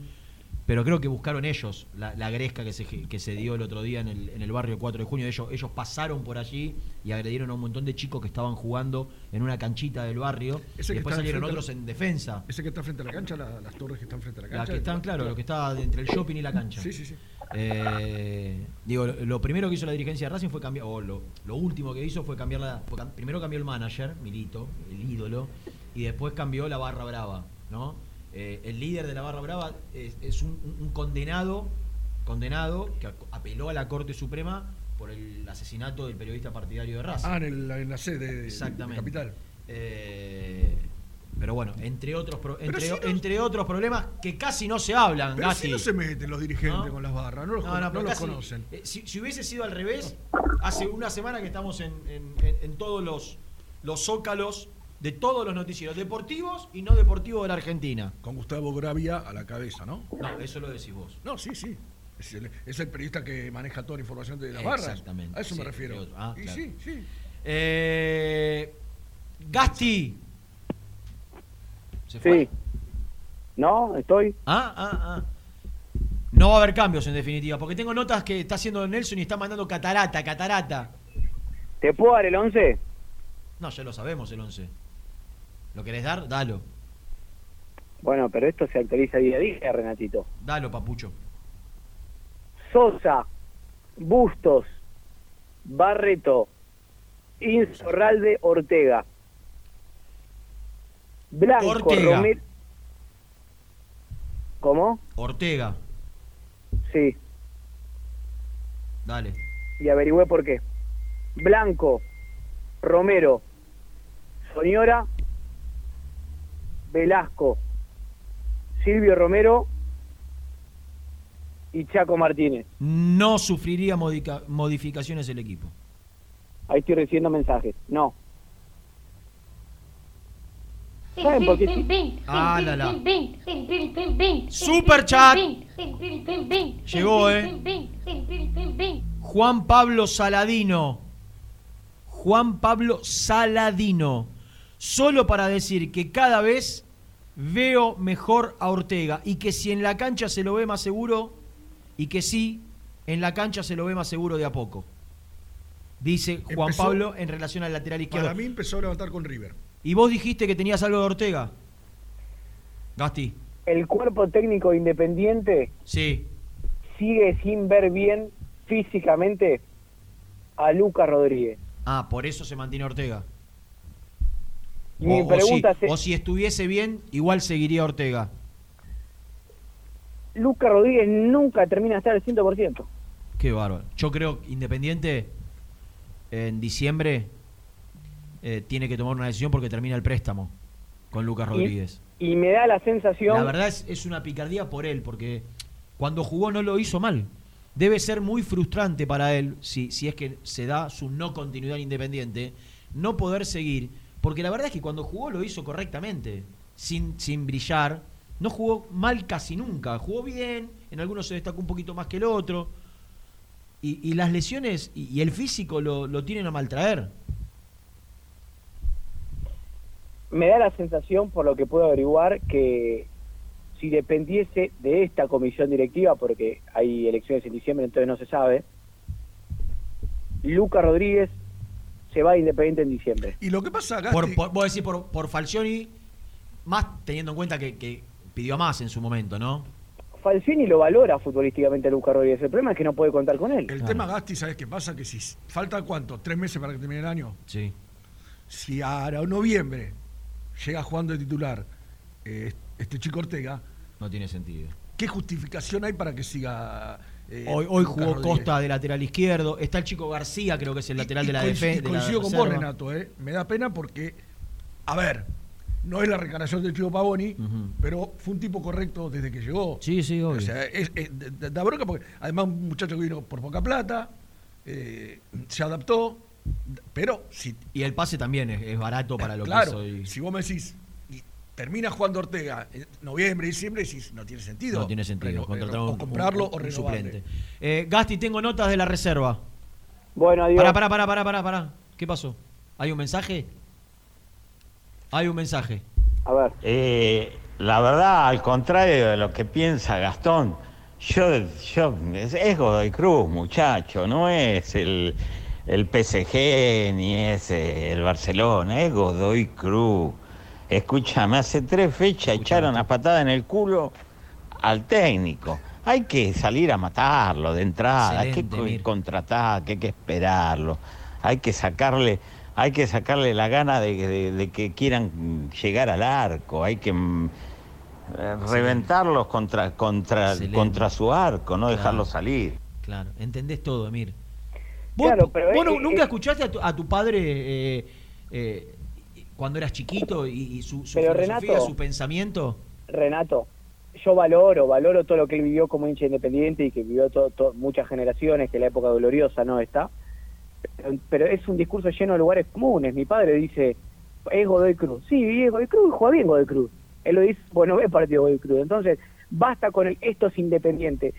pero creo que buscaron ellos la, la gresca que se, que se dio el otro día en el, en el barrio 4 de junio. Ellos, ellos pasaron por allí y agredieron a un montón de chicos que estaban jugando en una canchita del barrio. Ese y después salieron otros en defensa. Ese que está frente a la cancha, la- las torres que están frente a la La cancha. que están, claro, lo que está entre el shopping y la cancha. Sí, sí, sí. Eh, digo, lo, lo primero que hizo la dirigencia de Racing fue cambiar, o lo, lo último que hizo fue cambiar la. fue primero cambió el manager, Milito, el ídolo, y después cambió la barra brava, ¿no? Eh, el líder de la barra brava es, es un, condenado, condenado que apeló a la Corte Suprema por el asesinato del periodista partidario de Racing. Ah, en, el- en la sede de, Exactamente. de Capital. Eh, pero bueno, entre otros entre, si no- entre otros problemas que casi no se hablan, Pero si no se meten los dirigentes ¿No? con las barras, no los, no conocen. eh, si, si hubiese sido al revés, hace una semana que estamos en, en- en- en todos los, los zócalos de todos los noticieros, deportivos y no deportivos de la Argentina. Con Gustavo Gravia a la cabeza, ¿no? No, eso lo decís vos. No, sí, sí. Es el, es el periodista que maneja toda la información de las barras. Exactamente, A eso sí, me refiero. Ah, y claro. sí, sí. Eh, Gasti. ¿Se fue? Sí. ¿No? ¿Estoy? Ah, ah, ah. No va a haber cambios en definitiva, porque tengo notas que está haciendo Nelson y está mandando catarata, catarata. ¿Te puedo dar el 11? No, ya lo sabemos el 11. ¿Lo querés dar? Dalo. Bueno, pero esto se actualiza día a día, Renatito. Dalo, papucho. Sosa, Bustos, Barreto, Insorralde, Ortega. Blanco, Ortega. Romero. ¿Cómo? Ortega. Sí, Dale. y averigüé por qué. Blanco, Romero, Soñora, Velasco, Silvio Romero y Chaco Martínez. No sufriría modica- modificaciones el equipo. Ahí estoy recibiendo mensajes. No. ¿Saben por qué? sí? Ah, la, la. Super chat. Llegó, eh. Juan Pablo Saladino. Juan Pablo Saladino. Solo para decir que cada vez veo mejor a Ortega y que si en la cancha se lo ve más seguro y que sí, en la cancha se lo ve más seguro de a poco. Dice Juan Empezó- Pablo en relación al lateral izquierdo. Para mí empezó a levantar con River. Y vos dijiste que tenías algo de Ortega. Gasti. El cuerpo técnico independiente Sí. sigue sin ver bien físicamente a Lucas Rodríguez. Ah, por eso se mantiene Ortega. Mi o, si, es- o si estuviese bien, igual seguiría Ortega. Lucas Rodríguez nunca termina de estar al 100%. Qué bárbaro. Yo creo que Independiente en diciembre eh, tiene que tomar una decisión porque termina el préstamo con Lucas Y- Rodríguez. Y me da la sensación... La verdad es, es una picardía por él, porque cuando jugó no lo hizo mal. Debe ser muy frustrante para él, si, si es que se da su no continuidad en Independiente, no poder seguir, porque la verdad es que cuando jugó lo hizo correctamente, sin, sin brillar. No jugó mal casi nunca, jugó bien, en algunos se destacó un poquito más que el otro. Y, y las lesiones y, el físico lo, lo tienen a maltraer. me da la sensación, por lo que puedo averiguar, que si dependiese de esta comisión directiva, porque hay elecciones en diciembre, entonces no se sabe, Lucas Rodríguez se va a Independiente en diciembre. Y lo que pasa, Gasti, Por, por- vos decís por, por Falcioni, más teniendo en cuenta que, que pidió más en su momento, ¿no? Falcioni lo valora futbolísticamente a Lucas Rodríguez. El problema es que no puede contar con él. el tema Gasti, ¿sabes qué pasa? Que si falta cuánto, tres meses para que termine el año. Sí. Si a noviembre llega jugando de titular eh, este chico Ortega, No tiene sentido. ¿Qué justificación hay para que siga? Eh, Hoy, hoy jugó Rodríguez? Costa de lateral izquierdo. Está el chico García, creo que es el lateral Y de la defensa. Coincido con vos, Renato, ¿eh? Me da pena porque, a ver, no es la reencarnación del Chico Pavoni, pero fue un tipo correcto desde que llegó. Sí, sí, obvio. O sea, es, es- da- bronca porque además un muchacho que vino por poca plata, eh, se adaptó, pero si Y el pase también es, es barato para lo claro, que hizo. y- si vos me decís, termina jugando Ortega en noviembre, diciembre, decís, no tiene sentido. No tiene sentido. Reno- o comprarlo un- o un suplente. Eh, Gasti, tengo notas de la reserva. Bueno, adiós. Pará, pará, pará, pará, pará, pará. ¿Qué pasó? ¿Hay un mensaje? Hay un mensaje. A ver. Eh, la verdad, al contrario de lo que piensa Gastón, yo, yo es, es Godoy Cruz, muchacho, no es el, el PSG ni es eh, el Barcelona, es Godoy Cruz. Escúchame, hace tres fechas echaron a patada en el culo al técnico. Hay que salir a matarlo de entrada, hay que contratar, que hay que esperarlo, hay que sacarle, hay que sacarle la gana de, de- de que quieran llegar al arco, hay que mm, reventarlos contra, contra, Excelente. contra su arco, no Claro. dejarlos salir. Claro, entendés todo, Emir. ¿Vos, Claro, pero vos es- no- es- nunca escuchaste a tu, a tu padre eh, eh, cuando eras chiquito y, y su, su Pero, filosofía, Renato- su pensamiento? Renato, yo valoro, valoro todo lo que él vivió como hincha independiente y que vivió to- to- muchas generaciones, que la época gloriosa no está. Pero, pero es un discurso lleno de lugares comunes. Mi padre dice, es Godoy Cruz. Sí, es Godoy Cruz, juega bien Godoy Cruz. Él lo dice, bueno, ve partido Godoy Cruz. Entonces, basta con el esto es independiente.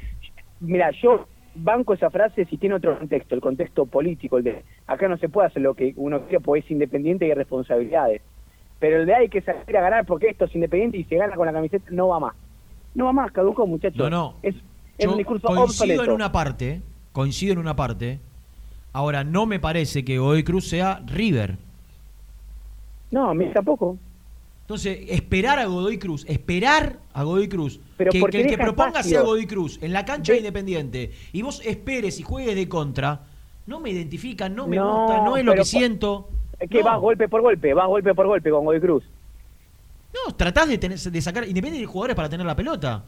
Mira, yo banco esa frase si tiene otro contexto, el contexto político, el de acá no se puede hacer lo que uno quiere porque es independiente y hay responsabilidades. Pero el de hay que salir a ganar porque esto es independiente y se gana con la camiseta, no va más. No va más, caducó, muchachos. No, no. Es, es un discurso coincido obsoleto. en una parte, coincido en una parte. Ahora, no me parece que Godoy Cruz sea River. No, a mí tampoco. Entonces, esperar a Godoy Cruz, esperar a Godoy Cruz, Pero que, el que proponga espacio. sea Godoy Cruz en la cancha Independiente y vos esperes y juegues de contra, no me identifican, no me No, gusta, no es lo que siento. Es que No. vas golpe por golpe, vas golpe por golpe con Godoy Cruz. No, tratás de, tener, de sacar, independiente de jugadores para tener la pelota.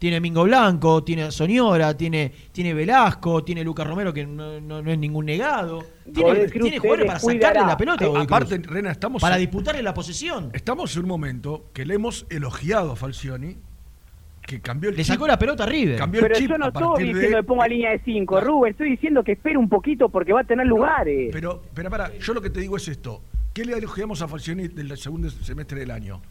Tiene Mingo Blanco, tiene a Soñora, tiene, tiene Velasco, tiene Lucas Romero, que no, no- no es ningún negado. Tiene, tiene jugadores para sacarle la pelota. Eh, Godoy aparte, Cruz. Rena, estamos Para en- disputarle la posesión. Estamos en un momento que le hemos elogiado a Falcioni, que cambió el Le chip. sacó la pelota a River. Cambió Pero el chip yo no estoy de- diciendo que ponga línea de 5, Rubén, estoy diciendo que espere un poquito porque va a tener lugares. Pero, pero para, yo lo que te digo es esto. ¿Qué le elogiamos a Falcioni del segundo semestre del año?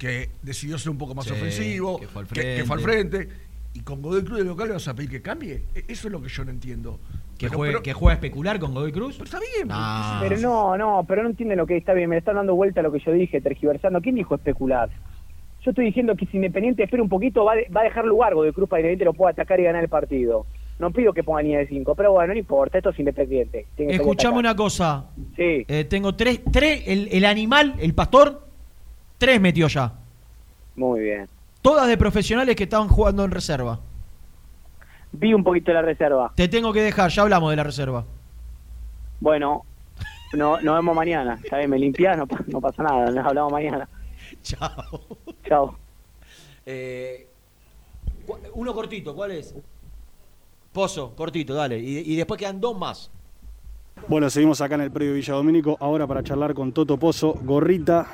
Que decidió ser un poco más Sí, ofensivo, que fue al que, que fue al frente. Y con Godoy Cruz de local le vas a pedir que cambie. E- Eso es lo que yo no entiendo. Que, Pero- juegue, pero- que juega a especular con Godoy Cruz. Pero está bien. No. Pero no, no, pero no entienden lo que está bien, me están dando vuelta a lo que yo dije, tergiversando. ¿Quién dijo especular? Yo estoy diciendo que si Independiente espera un poquito, va, de- va a dejar lugar de Cruz para que Independiente lo pueda atacar y ganar el partido. No pido que ponga línea de 5, pero bueno, no importa, esto es Independiente. Escuchame una cosa. Sí. Eh, tengo tres, tres el, el animal, el pastor, tres metió ya. Muy bien. Todas de profesionales que estaban jugando en reserva. Vi un poquito la reserva. Te tengo que dejar, ya hablamos de la reserva. Bueno, no, nos vemos mañana. Está bien, me limpias, no, pa- no pasa nada, nos hablamos mañana. (laughs) Chao. Chao. Eh, uno cortito, ¿cuál es? Pozo, cortito, dale. Y, y después quedan dos más. Bueno, seguimos acá en el predio Villa Domínico, ahora para charlar con Toto Pozo, gorrita,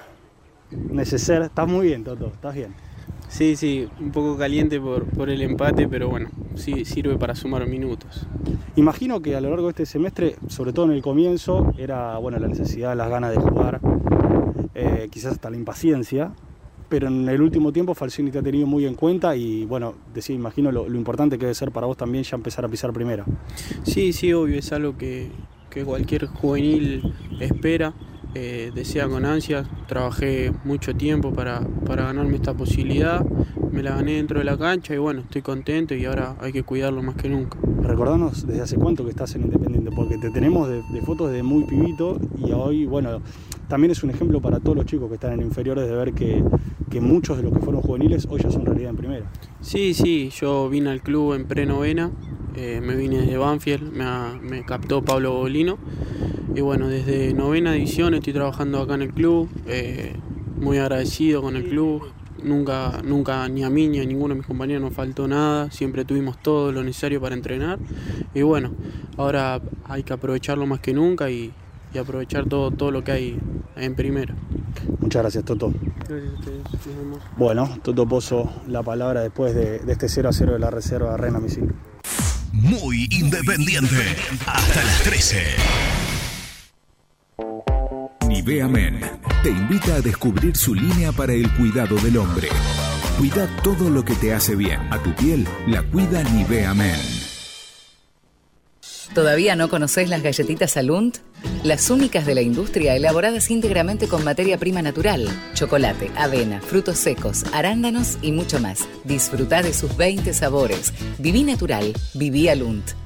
neceser. Estás muy bien, Toto, estás bien. Sí, sí, un poco caliente por, por el empate, pero bueno, sí sirve para sumar minutos. Imagino que a lo largo de este semestre, sobre todo en el comienzo, era bueno la necesidad, las ganas de jugar, eh, quizás hasta la impaciencia, pero en el último tiempo Falcioni te ha tenido muy en cuenta y bueno, decía, imagino lo, lo importante que debe ser para vos también ya empezar a pisar primera. Sí, sí, obvio, es algo que, que cualquier juvenil espera, eh, desea con ansias. Trabajé mucho tiempo para, para ganarme esta posibilidad, me la gané dentro de la cancha y bueno, estoy contento y ahora hay que cuidarlo más que nunca. Recordanos desde hace cuánto que estás en Independiente, porque te tenemos de, de fotos de muy pibito y hoy, bueno, también es un ejemplo para todos los chicos que están en inferiores de ver que, que muchos de los que fueron juveniles hoy ya son realidad en primera. Sí, sí, yo vine al club en pre-novena, eh, me vine desde Banfield, me captó Pablo Bolino. Y bueno, desde novena división estoy trabajando acá en el club, eh, muy agradecido con el club, nunca, nunca ni a mí ni a ninguno de mis compañeros nos faltó nada, siempre tuvimos todo lo necesario para entrenar y bueno, ahora hay que aprovecharlo más que nunca y, y aprovechar todo, todo lo que hay en primera. Muchas gracias, Toto. Gracias a ustedes. Nos vemos. Bueno, Toto Pozo, la palabra después de, de este 0 a 0 de la reserva Reina Misil. Muy independiente. Hasta las 13. Nivea Men te invita a descubrir su línea para el cuidado del hombre. Cuida todo lo que te hace bien. A tu piel la cuida Nivea Men. ¿Todavía no conocés las galletitas Alunt? Las únicas de la industria elaboradas íntegramente con materia prima natural, chocolate, avena, frutos secos, arándanos y mucho más. Disfruta de sus 20 sabores. Viví natural, viví Alunt.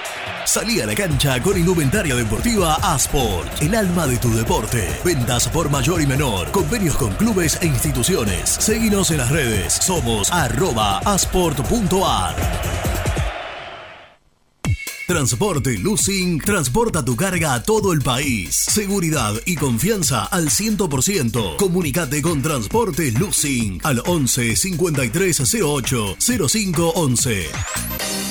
Salí a la cancha con indumentaria deportiva Asport, el alma de tu deporte. Ventas por mayor y menor, convenios con clubes e instituciones. Seguinos en las redes, somos arroba asport.ar. Transporte Lucing transporta tu carga a todo el país. Seguridad y confianza al 100%. Comunicate con Transporte Lucing al 11 5308 0511.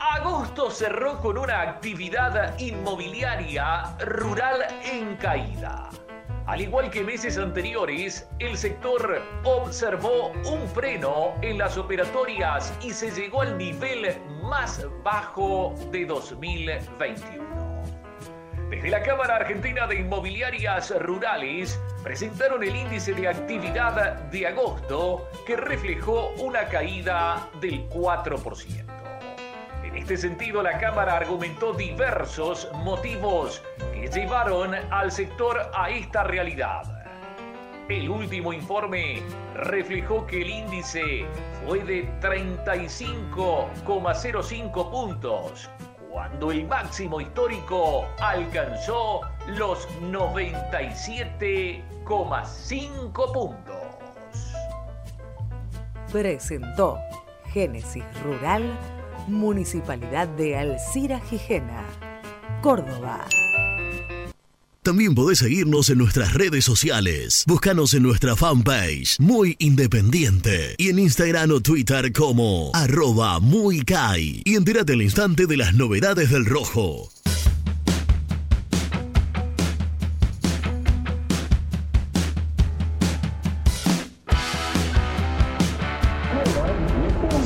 Agosto cerró con una actividad inmobiliaria rural en caída. Al igual que meses anteriores, el sector observó un freno en las operatorias y se llegó al nivel más bajo de 2021. Desde la Cámara Argentina de Inmobiliarias Rurales presentaron el índice de actividad de agosto que reflejó una caída del 4%. En este sentido, la Cámara argumentó diversos motivos que llevaron al sector a esta realidad. El último informe reflejó que el índice fue de 35,05 puntos, cuando el máximo histórico alcanzó los 97,5 puntos. Presentó Génesis Rural, Municipalidad de Alcira Gijena, Córdoba. También podés seguirnos en nuestras redes sociales. Búscanos en nuestra fanpage, Muy Independiente, y en Instagram o Twitter como arroba muy. Y entérate al instante de las novedades del rojo.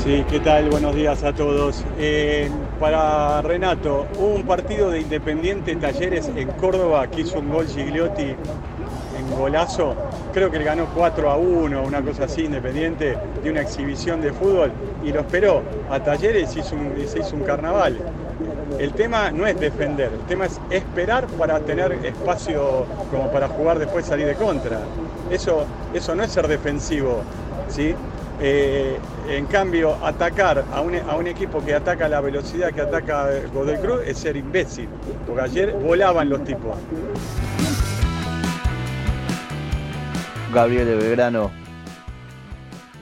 Sí, ¿qué tal? Buenos días a todos. Eh, para Renato, hubo un partido de Independiente Talleres en Córdoba que hizo un gol Gigliotti en golazo. Creo que le ganó 4 a 1, una cosa así, Independiente, de una exhibición de fútbol y lo esperó. A Talleres hizo un, se hizo un carnaval. El tema no es defender, el tema es esperar para tener espacio como para jugar después salir de contra. Eso, eso no es ser defensivo, ¿sí? Eh, en cambio, atacar a un, a un, equipo que ataca la velocidad que ataca Godoy Cruz es ser imbécil, porque ayer volaban los tipos. Gabriel de Belgrano,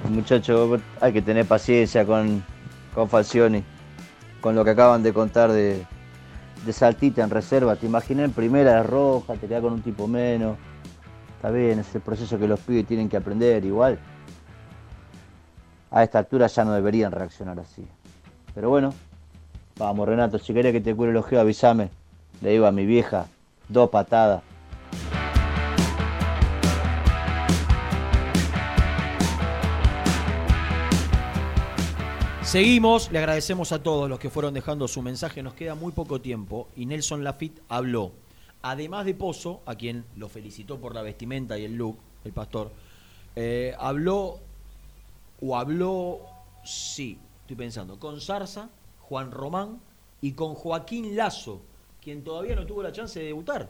muchachos, hay que tener paciencia con, con Falcioni, con lo que acaban de contar de, de Saltita en reserva. Te imaginé en primera de roja, te queda con un tipo menos. Está bien, es el proceso que los pibes tienen que aprender igual a esta altura ya no deberían reaccionar así. Pero bueno, vamos Renato, si querés que te cure el ojeo, avísame. Le digo a mi vieja, dos patadas. Seguimos, le agradecemos a todos los que fueron dejando su mensaje, nos queda muy poco tiempo y Nelson Lafitte habló, además de Pozo, a quien lo felicitó por la vestimenta y el look, el pastor, eh, habló o habló, sí, estoy pensando, con Zarza, Juan Román y con Joaquín Lazo, quien todavía no tuvo la chance de debutar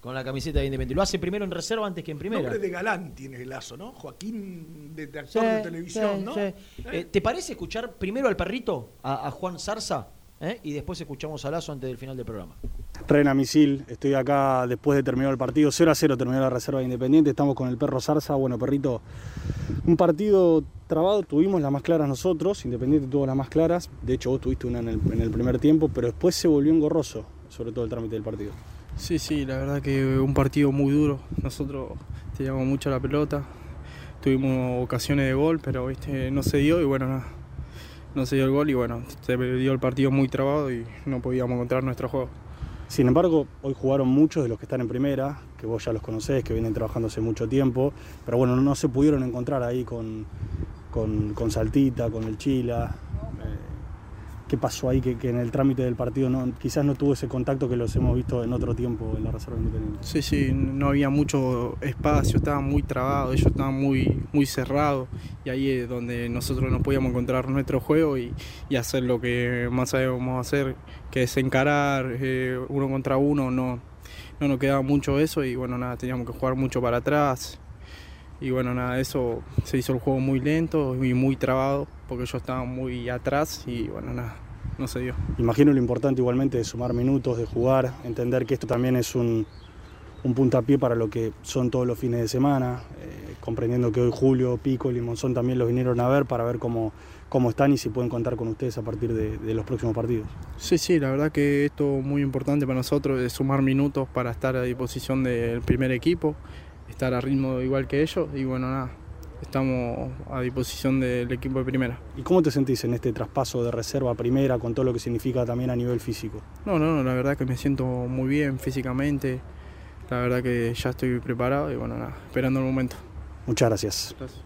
con la camiseta de Independiente. Lo hace primero en reserva antes que en primera. Nombre de galán tiene el Lazo, ¿no? Joaquín de, de actor de televisión, sí, ¿no? sí. Eh, ¿Te parece escuchar primero al perrito, a, a Juan Zarza, eh? y después escuchamos a Lazo antes del final del programa? Rena Misil, estoy acá después de terminar el partido, 0 a 0 terminó la reserva de Independiente, estamos con el perro Zarza, bueno perrito, un partido trabado, tuvimos las más claras nosotros, Independiente tuvo las más claras, de hecho vos tuviste una en el, en el primer tiempo, pero después se volvió engorroso, sobre todo el trámite del partido. Sí, sí, la verdad que un partido muy duro, nosotros teníamos mucho la pelota, tuvimos ocasiones de gol, pero ¿viste? no se dio y bueno, no, no se dio el gol y bueno, se dio el partido muy trabado y no podíamos encontrar nuestro juego. Sin embargo, hoy jugaron muchos de los que están en primera, que vos ya los conocés, que vienen trabajando hace mucho tiempo, pero bueno, no se pudieron encontrar ahí con, con, con Saltita, con el Chila. Qué pasó ahí, que, en el trámite del partido quizás no tuvo ese contacto que los hemos visto en otro tiempo en la Reserva Independiente. Sí, sí, no había mucho espacio, estaba muy trabado, ellos estaban muy, muy cerrados y ahí es donde nosotros nos podíamos encontrar nuestro juego y, y hacer lo que más sabemos hacer, que es encarar eh, uno contra uno, no, no nos quedaba mucho eso y bueno, nada, teníamos que jugar mucho para atrás. Y bueno, nada, eso se hizo el juego muy lento y muy trabado porque yo estaba muy atrás y bueno, nada, no se dio. Imagino lo importante igualmente de sumar minutos, de jugar, entender que esto también es un, un puntapié para lo que son todos los fines de semana, eh, comprendiendo que hoy Julio, Pico y Monzón también los vinieron a ver para ver cómo, cómo están y si pueden contar con ustedes a partir de, de, los próximos partidos. Sí, sí, la verdad que esto es muy importante para nosotros, de sumar minutos para estar a disposición del primer equipo estar a ritmo igual que ellos y bueno, nada, estamos a disposición del equipo de primera. ¿Y cómo te sentís en este traspaso de reserva a primera con todo lo que significa también a nivel físico? No, no, no, la verdad que me siento muy bien físicamente, la verdad que ya estoy preparado y bueno, nada, esperando el momento. Muchas gracias. gracias.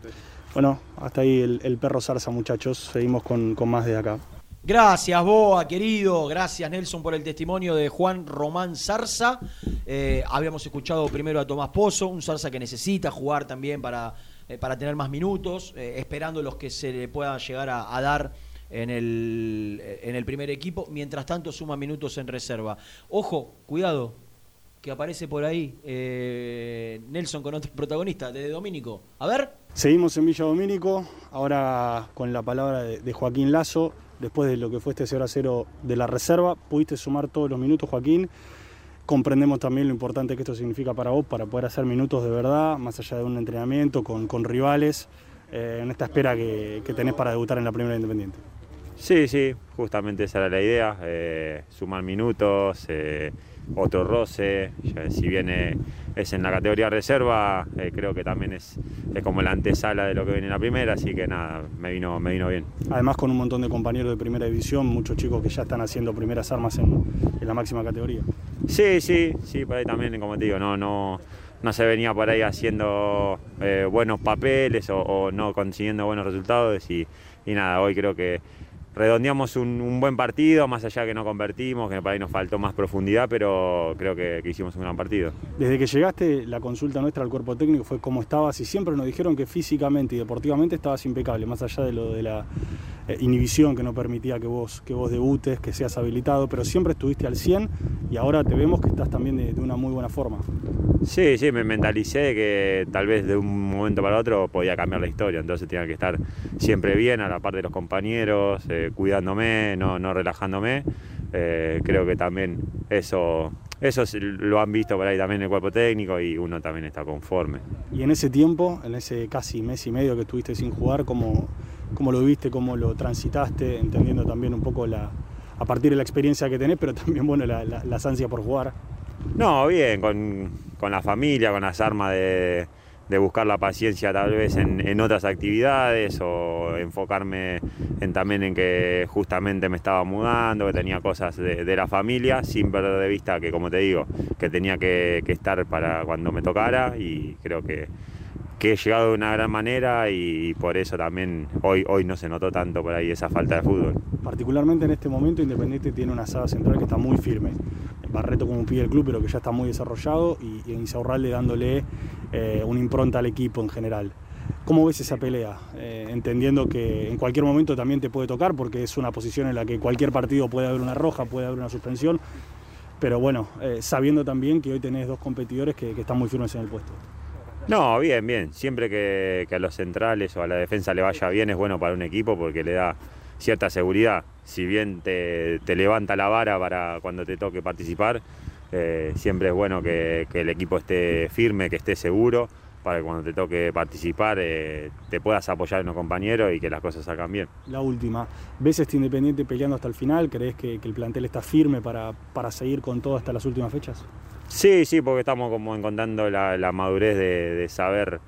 Bueno, hasta ahí el, el, perro zarza muchachos, seguimos con, con más de acá. Gracias, Boa, querido. Gracias, Nelson, por el testimonio de Juan Román Zarza. Eh, habíamos escuchado primero a Tomás Pozo, un Zarza que necesita jugar también para, eh, para tener más minutos, eh, esperando los que se le puedan llegar a, dar en el, en el primer equipo. Mientras tanto, suma minutos en reserva. Ojo, cuidado, que aparece por ahí Nelson con otro protagonista, desde Domínico. A ver. Seguimos en Villa Domínico, ahora con la palabra de, de Joaquín Lazo después de lo que fue este 0 a 0 de la reserva. Pudiste sumar todos los minutos, Joaquín. Comprendemos también lo importante que esto significa para vos, para poder hacer minutos de verdad, más allá de un entrenamiento con, con rivales, eh, en esta espera que, que, tenés para debutar en la primera Independiente. Sí, sí, justamente esa era la idea, eh, sumar minutos, eh, otro roce, si bien es en la categoría reserva, eh, creo que también es, es, como la antesala de lo que viene en la primera, así que nada, me vino, me vino bien. Además con un montón de compañeros de primera división, muchos chicos que ya están haciendo primeras armas en, en la máxima categoría. Sí, sí, sí, por ahí también, como te digo, no, no, no se venía por ahí haciendo eh, buenos papeles o, o, no consiguiendo buenos resultados y, y nada, hoy creo que redondeamos un, buen partido, más allá que no convertimos, que para ahí nos faltó más profundidad, pero creo que, que, hicimos un gran partido. Desde que llegaste, la consulta nuestra al cuerpo técnico fue cómo estabas y siempre nos dijeron que físicamente y deportivamente estabas impecable, más allá de lo de la eh, inhibición que no permitía que vos, que vos debutes, que seas habilitado, pero siempre estuviste al 100 y ahora te vemos que estás también de, de una muy buena forma. Sí, sí, me mentalicé de que tal vez de un momento para otro podía cambiar la historia, entonces tenía que estar siempre bien a la par de los compañeros, eh, cuidándome, no, no relajándome. Eh, creo que también eso, eso lo han visto por ahí también en el cuerpo técnico y uno también está conforme. Y en ese tiempo, en ese casi mes y medio que estuviste sin jugar, ¿cómo, cómo lo viste, cómo lo transitaste, entendiendo también un poco la, a partir de la experiencia que tenés, pero (laughs) también bueno, la, la, las ansias por jugar? No, bien, con, con la familia, con las armas de, de buscar la paciencia tal vez en, en, otras actividades o enfocarme en, también en que justamente me estaba mudando, que tenía cosas de, de, la familia, sin perder de vista que, como te digo, que tenía que, que estar para cuando me tocara y creo que, que he llegado de una gran manera y, por eso también hoy, hoy no se notó tanto por ahí esa falta de fútbol. Particularmente en este momento Independiente tiene una saga central que está muy firme. Barreto como pide el club, pero que ya está muy desarrollado, y, y Insaurralde dándole eh, una impronta al equipo en general. ¿Cómo ves esa pelea? Eh, entendiendo que en cualquier momento también te puede tocar, porque es una posición en la que cualquier partido puede haber una roja, puede haber una suspensión, pero bueno, eh, sabiendo también que hoy tenés dos competidores que, están muy firmes en el puesto. No, bien, bien. Siempre que, a los centrales o a la defensa le vaya bien es bueno para un equipo porque le da cierta seguridad. Si bien te, te, levanta la vara para cuando te toque participar, eh, siempre es bueno que, que, el equipo esté firme, que esté seguro, para que cuando te toque participar eh, te puedas apoyar en los compañeros y que las cosas salgan bien. La última, ¿ves este Independiente peleando hasta el final? ¿Crees que, que el plantel está firme para, para seguir con todo hasta las últimas fechas? Sí, sí, porque estamos como encontrando la, madurez de, saber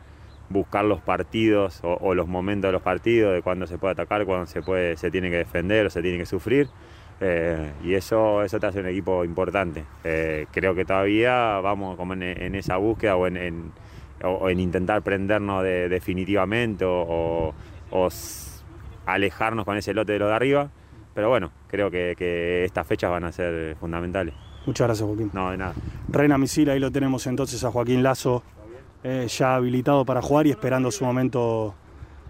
buscar los partidos o, los momentos de los partidos, de cuándo se puede atacar, cuándo se, puede, se tiene que defender o se tiene que sufrir. Eh, y eso, eso te hace un equipo importante. Eh, creo que todavía vamos como en, esa búsqueda o en, en, intentar prendernos de, definitivamente o, alejarnos con ese lote de lo de arriba. pero bueno, creo que estas fechas van a ser fundamentales. Muchas gracias, Joaquín. No, de nada. Reina Misil, ahí lo tenemos entonces a Joaquín Lazo, eh, ya habilitado para jugar y esperando su momento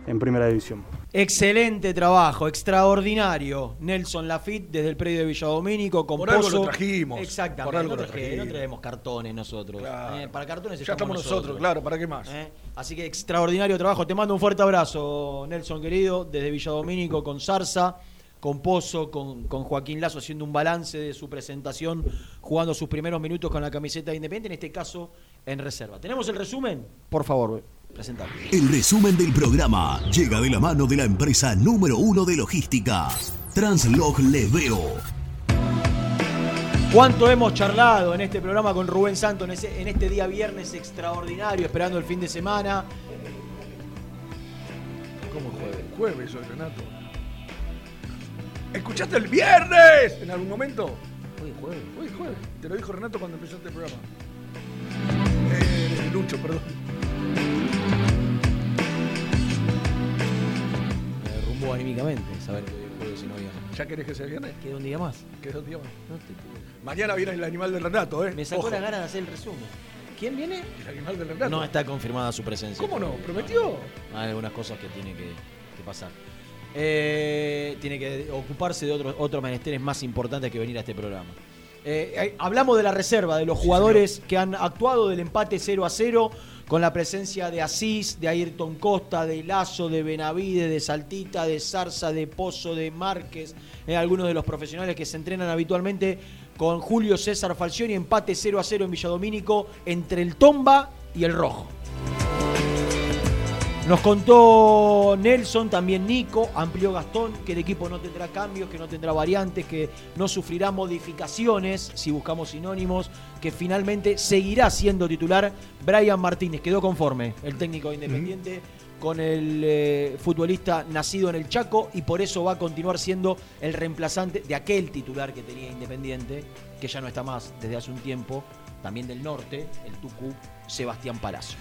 en primera división. Excelente trabajo, extraordinario. Nelson Lafitte desde el predio de Villadomínico con Por algo Pozo. lo trajimos. Exactamente. Por algo no, lo traje- trajimos. no traemos cartones nosotros. Claro. Eh, para cartones Ya estamos nosotros, claro, ¿para qué más? Eh, Así que extraordinario trabajo. Te mando un fuerte abrazo, Nelson querido, desde Villadomínico con Zarza, con Pozo, con, con Joaquín Lazo haciendo un balance de su presentación, jugando sus primeros minutos con la camiseta de Independiente, en este caso en reserva. ¿Tenemos el resumen? Por favor, presentado. El resumen del programa llega de la mano de la empresa número uno de logística, Translog Leveo. ¿Cuánto hemos charlado en este programa con Rubén Santos en, ese- en este día viernes extraordinario, esperando el fin de semana? ¿Cómo jueves? Jueves hoy, Renato. ¿Escuchaste el viernes en algún momento? Hoy es jueves. Hoy es jueves. Te lo dijo Renato cuando empezó este programa. Eh, Lucho, perdón. Me derrumbó anímicamente saber que hoy es jueves y no viernes. ¿Ya querés que sea viernes? Queda un día más. Queda un día más. Mañana viene el animal del Renato, ¿eh? Me sacó Ojo. la gana de hacer el resumen. ¿Quién viene? El animal del Renato. No está confirmada su presencia. ¿Cómo no? ¿Prometió? Hay algunas cosas que tiene que, que pasar. Eh, tiene que ocuparse de otros otros menesteres más importantes que venir a este programa. Eh, hablamos de la reserva, de los jugadores que han actuado del empate 0 a 0, con la presencia de Asís, de Ayrton Costa, de Lazo, de Benavide, de Saltita, de Zarza, de Pozo, de Márquez, eh, algunos de los profesionales que se entrenan habitualmente con Julio César Falcioni, empate 0 a 0 en Villadomínico entre el Tomba y el Rojo. Nos contó Nelson, también Nico, amplió Gastón, que el equipo no tendrá cambios, que no tendrá variantes, que no sufrirá modificaciones, si buscamos sinónimos, que finalmente seguirá siendo titular Brian Martínez. Quedó conforme el técnico de Independiente con el eh, futbolista nacido en el Chaco y por eso va a continuar siendo el reemplazante de aquel titular que tenía Independiente, que ya no está más desde hace un tiempo, también del norte, el Tucú, Sebastián Palacios.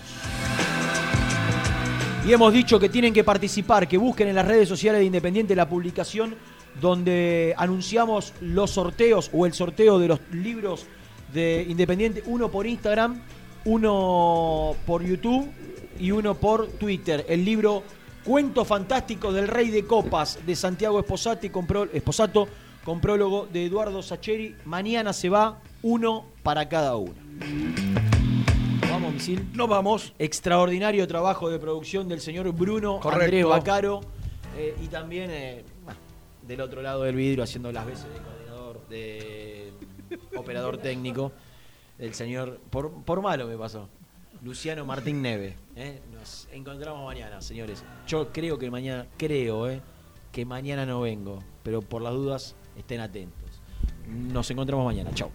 Y hemos dicho que tienen que participar, que busquen en las redes sociales de Independiente la publicación donde anunciamos los sorteos o el sorteo de los libros de Independiente, uno por Instagram, uno por YouTube y uno por Twitter. El libro Cuentos Fantásticos del Rey de Copas de Santiago Esposati con Esposato con prólogo de Eduardo Sacheri. Mañana se va uno para cada uno. Misil. No vamos. Extraordinario trabajo de producción del señor Bruno Correcto. Andrés Bacaro. eh, y también eh, del otro lado del vidrio haciendo las veces de coordinador, de (laughs) operador técnico. El señor, por, por malo me pasó. Luciano Martín Neve. ¿eh? Nos encontramos mañana, señores. Yo creo que mañana, creo, que mañana no vengo. Pero por las dudas, estén atentos. Nos encontramos mañana. Chau.